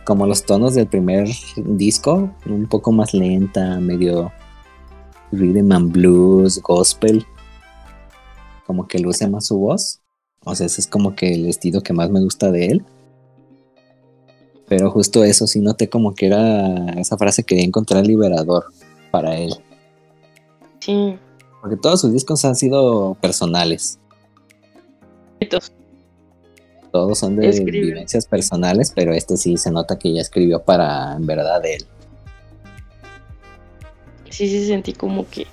Como los tonos del primer disco. Un poco más lenta, medio. Rhythm and blues, gospel. Como que luce más su voz. O sea, ese es como que el estilo que más me gusta de él. Pero justo eso sí noté como que era. Esa frase quería encontrar liberador para él. Sí. Porque todos sus discos han sido personales. Entonces, Todos son de Escribe. vivencias personales, pero este sí se nota que ya escribió para en verdad él. sí, sí sentí como que.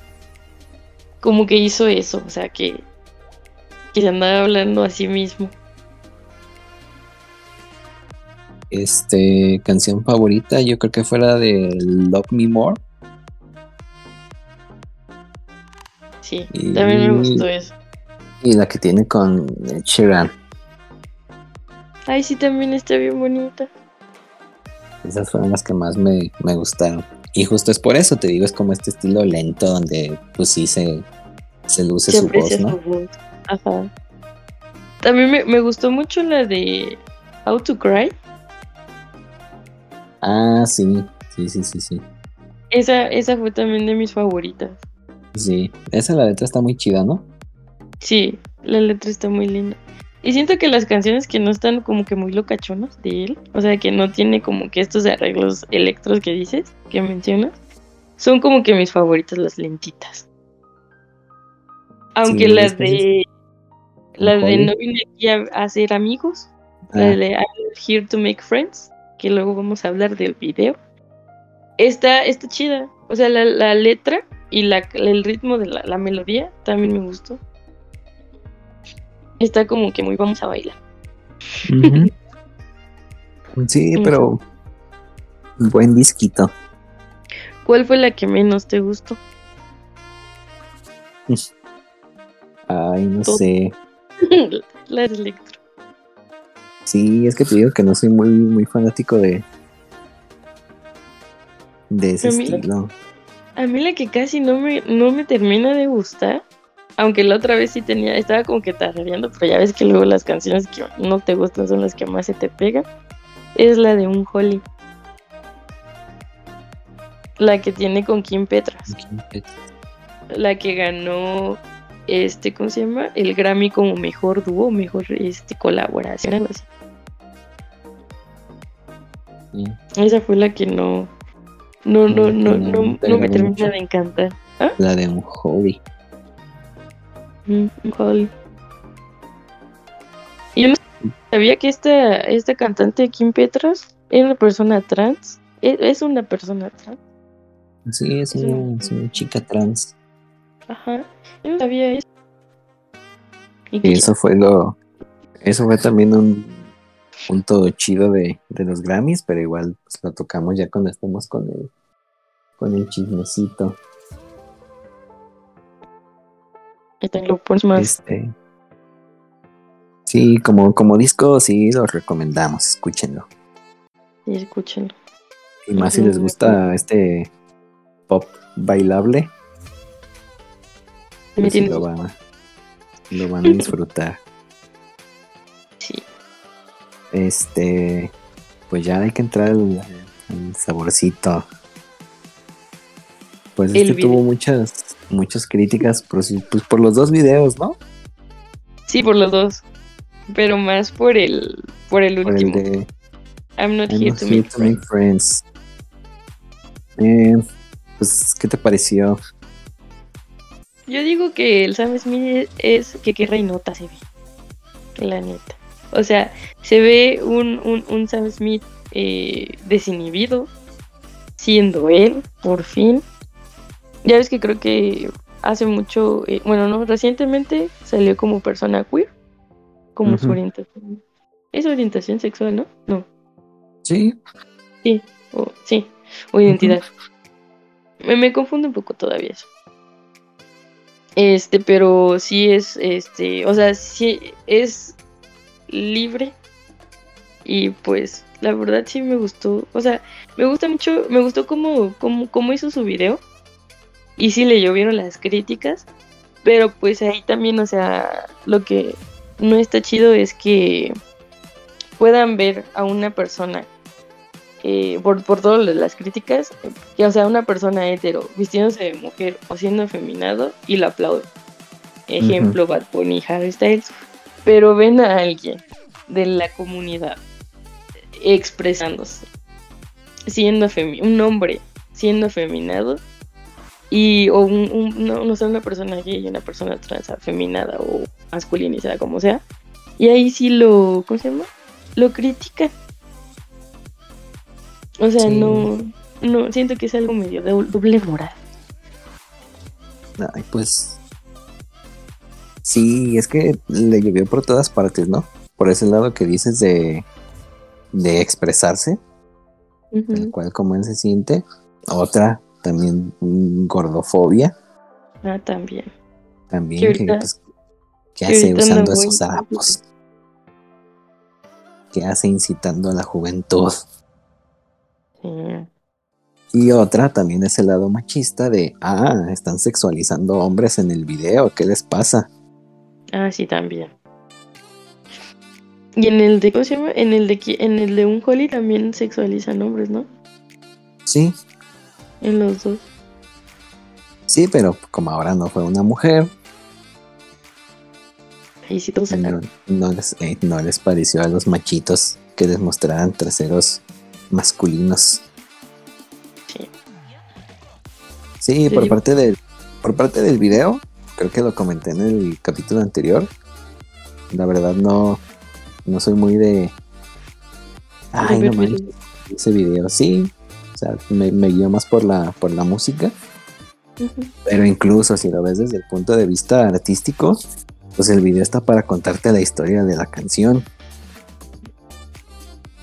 Como que hizo eso. O sea, que. Que se andaba hablando a sí mismo. Este canción favorita, yo creo que fuera de Love Me More. Sí, Y- también me gustó eso. Y la que tiene con Sheeran. Ay, sí, también está bien bonita. Esas fueron las que más me, me gustaron. Y justo es por eso, te digo, es como este estilo lento donde pues sí se, se luce su voz, ¿no? su voz. Ajá. También me, me gustó mucho la de How to Cry. Ah, sí, sí, sí, sí, sí. Esa, esa fue también de mis favoritas. Sí, esa la letra está muy chida, ¿no? Sí, la letra está muy linda. Y siento que las canciones que no están como que muy locachonas de él, o sea, que no tiene como que estos arreglos electros que dices, que mencionas, son como que mis favoritas, las lentitas. Aunque Sí, las de. Las de no vine aquí a, a ser amigos, Ah, de I'm here to make friends, que luego vamos a hablar del video. Está, está chida. O sea, la, la letra y la, el ritmo de la, la melodía también me gustó. Está como que muy vamos a bailar. Sí, pero buen disquito. ¿Cuál fue la que menos te gustó? Ay, no Todo. sé. la de Electro. Sí, es que te digo que no soy muy, muy fanático de de ese A mí- estilo. A mí la que casi no me, no me termina de gustar, aunque la otra vez sí tenía, estaba como que tarareando, pero ya ves que luego las canciones que no te gustan son las que más se te pegan, es la de un Holly. La que tiene con Kim Petras, la que ganó este, ¿cómo se llama? El Grammy como mejor dúo, mejor este colaboración, algo así. Sí. Esa fue la que no, no, no, no, no, no me termina de encantar. La de un hobby. Holly. Y yo no sabía que esta, esta cantante Kim Petras era una persona trans. E- Es una persona trans. Sí, es una, es una chica trans. Ajá. Yo no sabía eso. Y eso fue lo. Eso fue también un punto chido de, de los Grammys, pero igual pues, lo tocamos ya cuando estemos con el, con el chismecito. Que te lo pones más. Este. Sí, como, como disco, sí, lo recomendamos, escúchenlo. Y escúchenlo. Y más si les gusta este pop bailable, pues sí lo van a, lo van a disfrutar. Sí. Este, pues ya hay que entrar al saborcito. Pues El este video. tuvo muchas, muchas críticas por, pues, por los dos videos, ¿no? Sí, por los dos. Pero más por el, por el Por el último. de I'm not I'm here not to here make to make friends. Eh, pues, ¿qué te pareció? Yo digo que el Sam Smith es que qué reinota se ve. La neta. O sea, se ve un, un, un Sam Smith eh, desinhibido, siendo él, por fin. Ya ves que creo que hace mucho, eh, bueno, no, recientemente salió como persona queer, como su orientación. Es orientación sexual, ¿no? No, Sí, o, sí, o identidad. me, me confunde un poco todavía eso. Este, pero sí es, este, o sea, sí es libre. Y pues, la verdad sí me gustó. O sea, me gusta mucho, me gustó cómo, cómo, cómo hizo su video. Y sí le llovieron las críticas. Pero pues ahí también, o sea, lo que no está chido es que puedan ver a una persona eh, por, por todas las críticas, que o sea, una persona hetero vistiéndose de mujer o siendo afeminado y lo aplauden. Ejemplo, Bad Bunny, Harry Styles. Pero ven a alguien de la comunidad expresándose, siendo un hombre siendo afeminado y o un, un- no, no sé, una persona gay y una persona trans afeminada o masculinizada, como sea. Y ahí sí lo, ¿cómo se llama? Lo critican. O sea, Sí. no, no, siento que es algo medio de doble moral. Ay, pues. Sí, es que le llovió por todas partes, ¿no? Por ese lado que dices de, de expresarse, Ujú. tal cual como él se siente. Otra, también gordofobia, Ah, también. también, que, ahorita- pues, ¿qué que hace usando esos harapos? ¿Qué hace incitando a la juventud? Sí. Y otra también es el lado machista de, ah, están sexualizando hombres en el video, ¿qué les pasa? Ah, sí, también. Y en el de, ¿cómo se llama? En el de, en el de un Holly también sexualizan hombres, ¿no? Sí, En los dos. sí, pero como ahora no fue una mujer, Ahí sí todos sacaron. no, no les, eh, no les pareció a los machitos que les mostraran traseros masculinos. Sí. Sí, por Sí. parte del por parte del video, creo que lo comenté en el capítulo anterior. La verdad no no soy muy de ay, no manches, ese video sí, o sea, me, me guió más por la por la música, pero incluso si lo ves desde el punto de vista artístico, pues el video está para contarte la historia de la canción.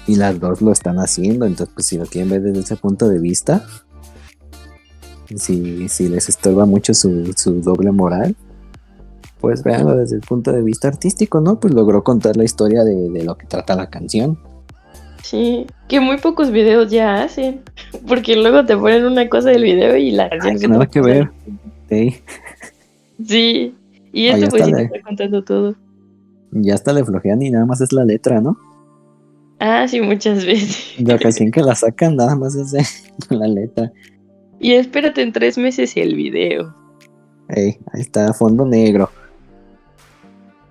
Y las dos lo están haciendo, entonces pues si lo quieren ver desde ese punto de vista, si, si les estorba mucho su, su doble moral, pues véanlo desde el punto de vista artístico, ¿no? Pues logró contar la historia de, de lo que trata la canción. Sí, que muy pocos videos ya hacen. Porque luego te ponen una cosa del video y la canción Ay, nada no- que ver. Sí, Sí. Y esto pues sí te está contando todo. ya hasta le flojean y nada más es la letra, ¿no? Ah, sí, muchas veces. La ocasión que la sacan nada más es de la letra. Y espérate en tres meses el video. Ey, ahí está, fondo negro,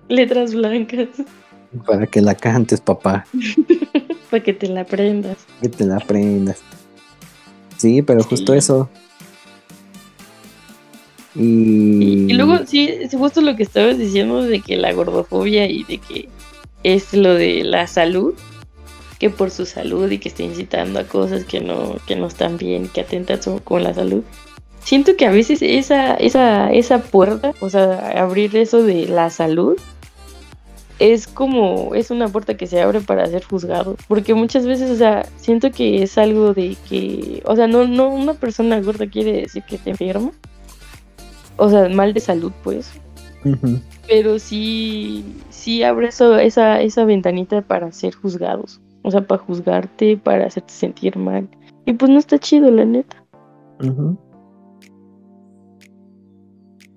Letras blancas. para que la cantes, papá, Para que te la aprendas. que te la aprendas. Sí, pero justo Sí. eso. Y, Y, luego, sí, es justo lo que estabas diciendo de que la gordofobia y de que es lo de la salud, que por su salud y que está incitando a cosas que no, que no están bien, que atentan con la salud. Siento que a veces esa, esa, esa puerta, o sea, abrir eso de la salud, es como, es una puerta que se abre para ser juzgado. Porque muchas veces, o sea, siento que es algo de que, o sea, no, no, una persona gorda quiere decir que te enferma. O sea, mal de salud, pues. Pero sí, sí abre eso, esa, esa ventanita para ser juzgados. O sea, para juzgarte, para hacerte sentir mal. Y pues no está chido, la neta.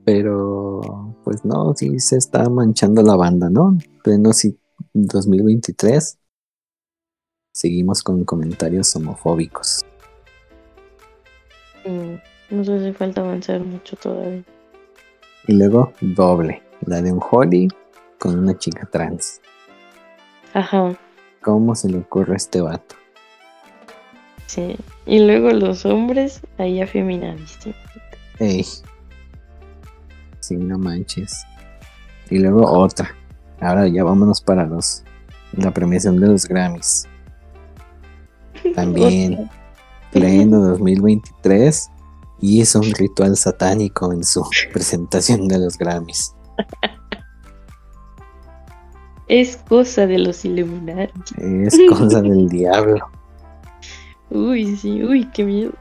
Pero, pues no, sí se está manchando la banda, ¿no? Pleno sí, 2023. Seguimos con comentarios homofóbicos. Mm, nos hace falta avanzar mucho todavía. Y luego, doble. La de un Holly con una chica trans. Ajá, ¿Cómo se le ocurre a este vato? sí. Y luego los hombres ahí afeminadísimos. Ey. Sí, no manches. Y luego otra. Ahora ya vámonos para los. La premiación de los Grammys. También. pleno 2023 hizo un ritual satánico en su presentación de los Grammys. Es cosa de los Illuminati. Es cosa del diablo. Uy, sí, uy, qué miedo.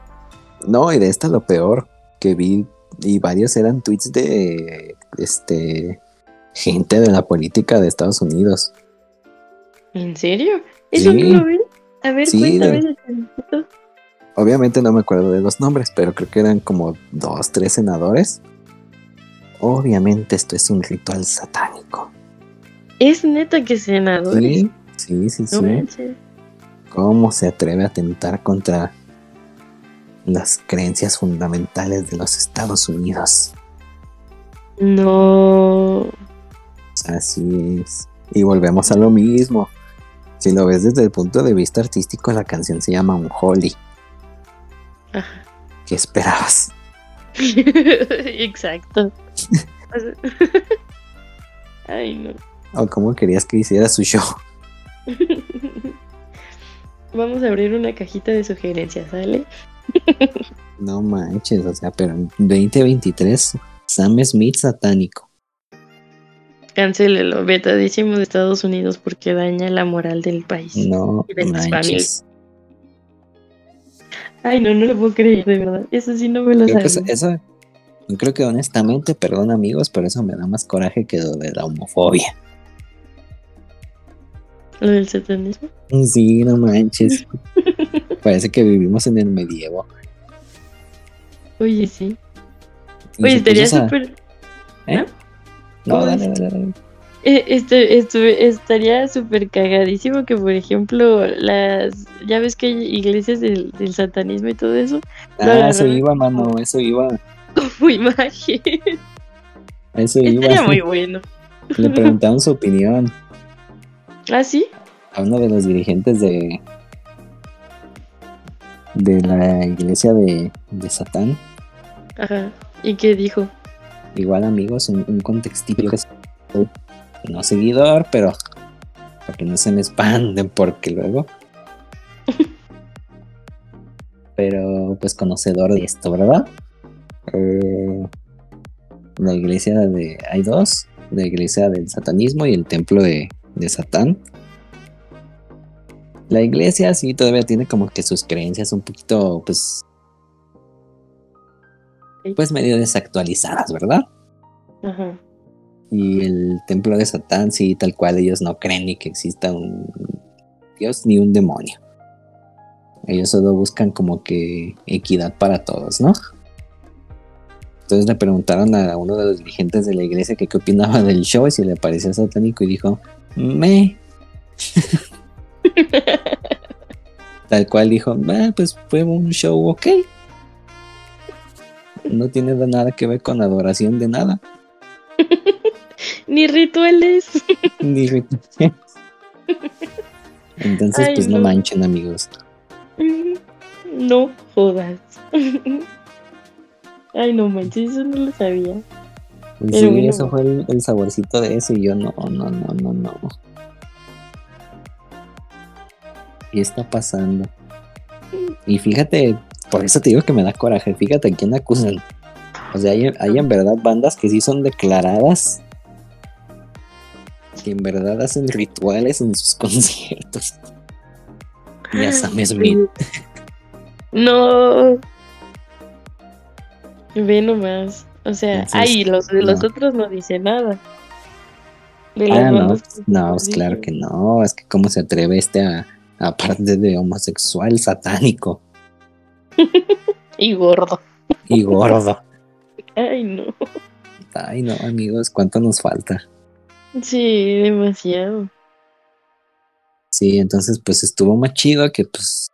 No, y de esta lo peor que vi y varios eran tweets de este gente de la política de Estados Unidos. ¿En serio? ¿Eso Sí. no lo ven? A ver, Sí, cuéntame. de-. Obviamente no me acuerdo de los nombres, pero creo que eran como dos, tres senadores. Obviamente esto es un ritual satánico. Es neta que senadores. Sí, sí, sí, sí. ¿Cómo se atreve a atentar contra las creencias fundamentales de los Estados Unidos? No. Así es. Y volvemos a lo mismo. Si lo ves desde el punto de vista artístico, la canción se llama Unholy. Ajá. ¿Qué esperabas? Exacto. Ay, no. ¿O cómo querías que hiciera su show? Vamos a abrir una cajita de sugerencias, ¿sale? No manches, o sea, pero en 2023, Sam Smith satánico. Cancélelo, vetadísimo de Estados Unidos porque daña la moral del país. No Y de sus manches. Ay, no, no lo puedo creer, de verdad. Eso sí no me lo Creo eso, eso- yo creo que honestamente, perdón amigos, pero eso me da más coraje que lo de la homofobia. Lo del satanismo. Sí, no manches. Parece que vivimos en el medievo. Oye, sí. Oye, estaría súper. ¿Eh? ¿no? No, ¿Cómo dale, dale, dale. Eh, este, este, estaría súper cagadísimo que, por ejemplo, las. Ya ves que hay iglesias del, del satanismo y todo eso. Ah, eso iba, mano, eso iba. Como imagen. Eso iba. Estaría muy bueno. Le preguntaron su opinión ¿Ah, sí? a uno de los dirigentes de. De la iglesia de, de Satán. Ajá. ¿Y qué dijo? Igual, amigos, un, un contextillo que no seguidor, pero para que no se me expanden, porque luego. pero pues conocedor de esto, ¿verdad? Eh, la iglesia de. Hay dos: la iglesia del satanismo y el templo de, de Satán. La iglesia sí todavía tiene como que sus creencias un poquito, pues. Pues medio desactualizadas, ¿verdad? Ajá. Y el templo de Satán, sí, tal cual, ellos no creen ni que exista un dios ni un demonio. Ellos solo buscan como que equidad para todos, ¿no? Entonces le preguntaron a uno de los dirigentes de la iglesia que qué opinaba del show y si le parecía satánico y dijo, me. tal cual dijo, "Ah, pues fue un show ok. No tiene nada que ver con adoración de nada. Ni rituales. Ni rit- Entonces, Ay, pues no no. manchen, amigos. No jodas. Ay, no manches, eso no lo sabía. Pero bueno. eso fue el, el saborcito de eso y yo no, no, no, no, no. ¿Qué está pasando? Y fíjate, por eso te digo que me da coraje, fíjate a quién acusan. O sea, hay, hay en verdad bandas que sí son declaradas, que en verdad hacen rituales en sus conciertos. Y a Sam Smith. No. Ve nomás. O sea, Entonces, ay, los de los no. otros no dice nada. De Ah, no, que no, nos pues claro dicen. que no, es que cómo se atreve este a, aparte de homosexual, satánico Y gordo. y gordo. Ay, no. Ay, no, amigos, ¿cuánto nos falta? Sí, demasiado. Sí, entonces pues estuvo más chido que pues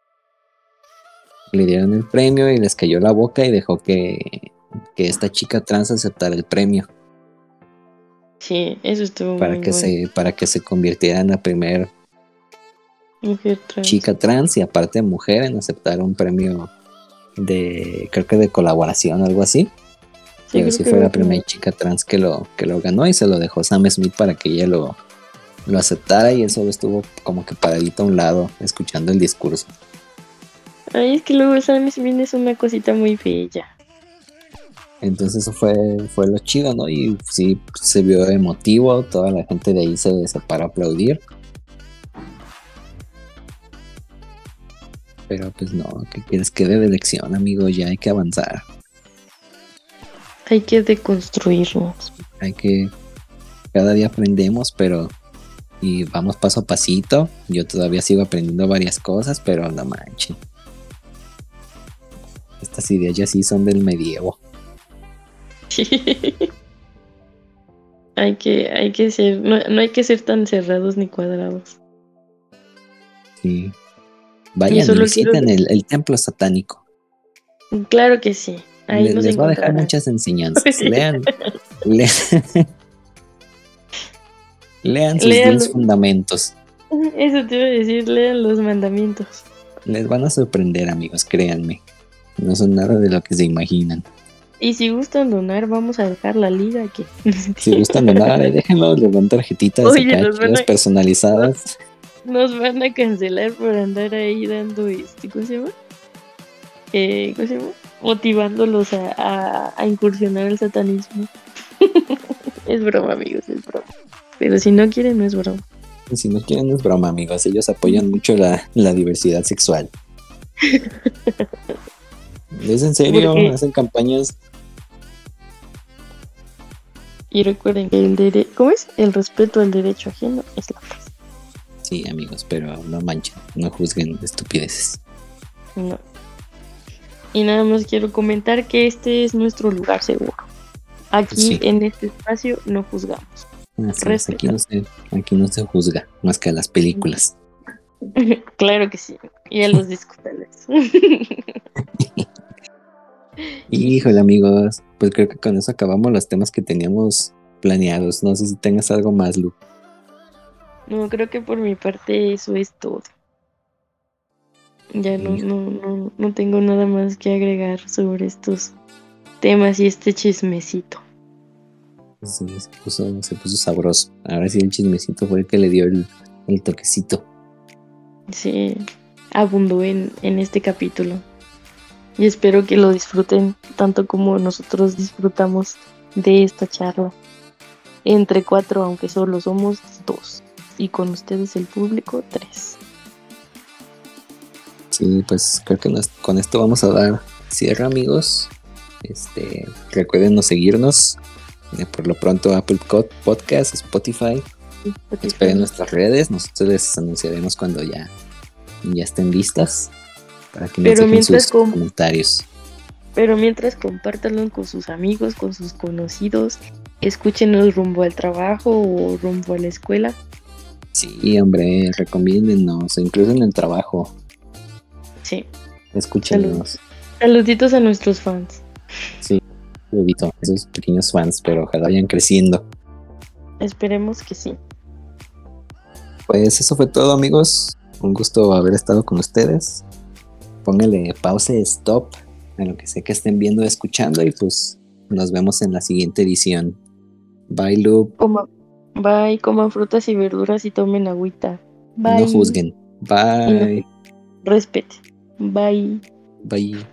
le dieron el premio y les cayó la boca y dejó que, que esta chica trans aceptara el premio Sí, eso estuvo para muy que bueno. se para que se convirtiera en la primera Mujer trans. chica trans y aparte mujer en aceptar un premio de creo que de colaboración algo así. Sí, y que fue la primera chica trans que lo que lo ganó y se lo dejó Sam Smith para que ella lo lo aceptara y él solo estuvo como que paradito a un lado escuchando el discurso. Ay, es que luego Sam Smith es una cosita muy bella. Entonces eso fue, fue lo chido, ¿no? Y sí, se vio emotivo, toda la gente de ahí se, se paró a aplaudir. Pero pues no, ¿qué quieres que de elección, amigo? Ya hay que avanzar. Hay que deconstruirnos. Hay que... Cada día aprendemos, pero... Y vamos paso a pasito. Yo todavía sigo aprendiendo varias cosas, pero no manches. Estas ideas ya sí son del medievo. hay que, hay que ser, no, no hay que ser tan cerrados ni cuadrados. Sí. Vayan y visiten el, el templo satánico. Claro que sí. Ahí Le- nos les va a dejar muchas enseñanzas. Lean, le- lean sus. 10 fundamentos. Eso te iba a decir, lean los mandamientos. Les van a sorprender, amigos, créanme. No son nada de lo que se imaginan. Y si gustan donar, vamos a dejar la liga aquí. Si gustan donar, déjenlo, les dan tarjetitas Oye, acá, van a- personalizadas. Nos van a cancelar por andar ahí dando este, ¿cómo se llama? Eh, ¿Cómo se llama? Motivándolos a, a, a incursionar al satanismo. es broma, amigos, es broma. Pero si no quieren, no es broma. Si no quieren, no es broma, amigos. Ellos apoyan mucho la, la diversidad sexual. ¿Es en serio? ¿Hacen campañas? Y recuerden que el dere ¿cómo es? El respeto al derecho ajeno es la paz. Sí, amigos, pero no manchen, no juzguen estupideces. No. Y nada más quiero comentar que este es nuestro lugar seguro. Aquí Sí. en este espacio no juzgamos. aquí, no se, aquí no se juzga más que a las películas. claro que sí. Y a los discutales. Híjole, amigos. Pues creo que con eso acabamos los temas que teníamos planeados. No sé si tengas algo más, Lu. No, creo que por mi parte eso es todo. Ya no, no, no, no tengo nada más que agregar sobre estos temas y este chismecito. Sí, se puso, se puso sabroso. Ahora sí el chismecito fue el que le dio el, el toquecito. Sí, abundó en, en este capítulo. Y espero que lo disfruten tanto como nosotros disfrutamos de esta charla. Entre cuatro, aunque solo somos dos. Y con ustedes el público, tres. Sí, pues creo que con esto vamos a dar cierre, amigos. Este, recuerden no seguirnos. Eh, por lo pronto, Apple Podcast, Spotify. Esperen nuestras redes. Nosotros les anunciaremos cuando ya, ya estén listas. Para que nos dejen sus comentarios. Pero mientras compártanlo con sus amigos, con sus conocidos, escúchenos rumbo al trabajo o rumbo a la escuela. Sí, hombre, recomiéndennos, incluso en el trabajo. Sí. Escúchenos. Saluditos a nuestros fans. Sí, saludito a esos pequeños fans, pero ojalá vayan creciendo. Esperemos que sí. Pues eso fue todo, amigos. Un gusto haber estado con ustedes. Póngale pause, stop en lo que sé que estén viendo, escuchando y pues nos vemos en la siguiente edición. Bye, Loop. Bye, coman frutas y verduras y tomen agüita. Bye. No juzguen. Bye. respete. Bye. Bye.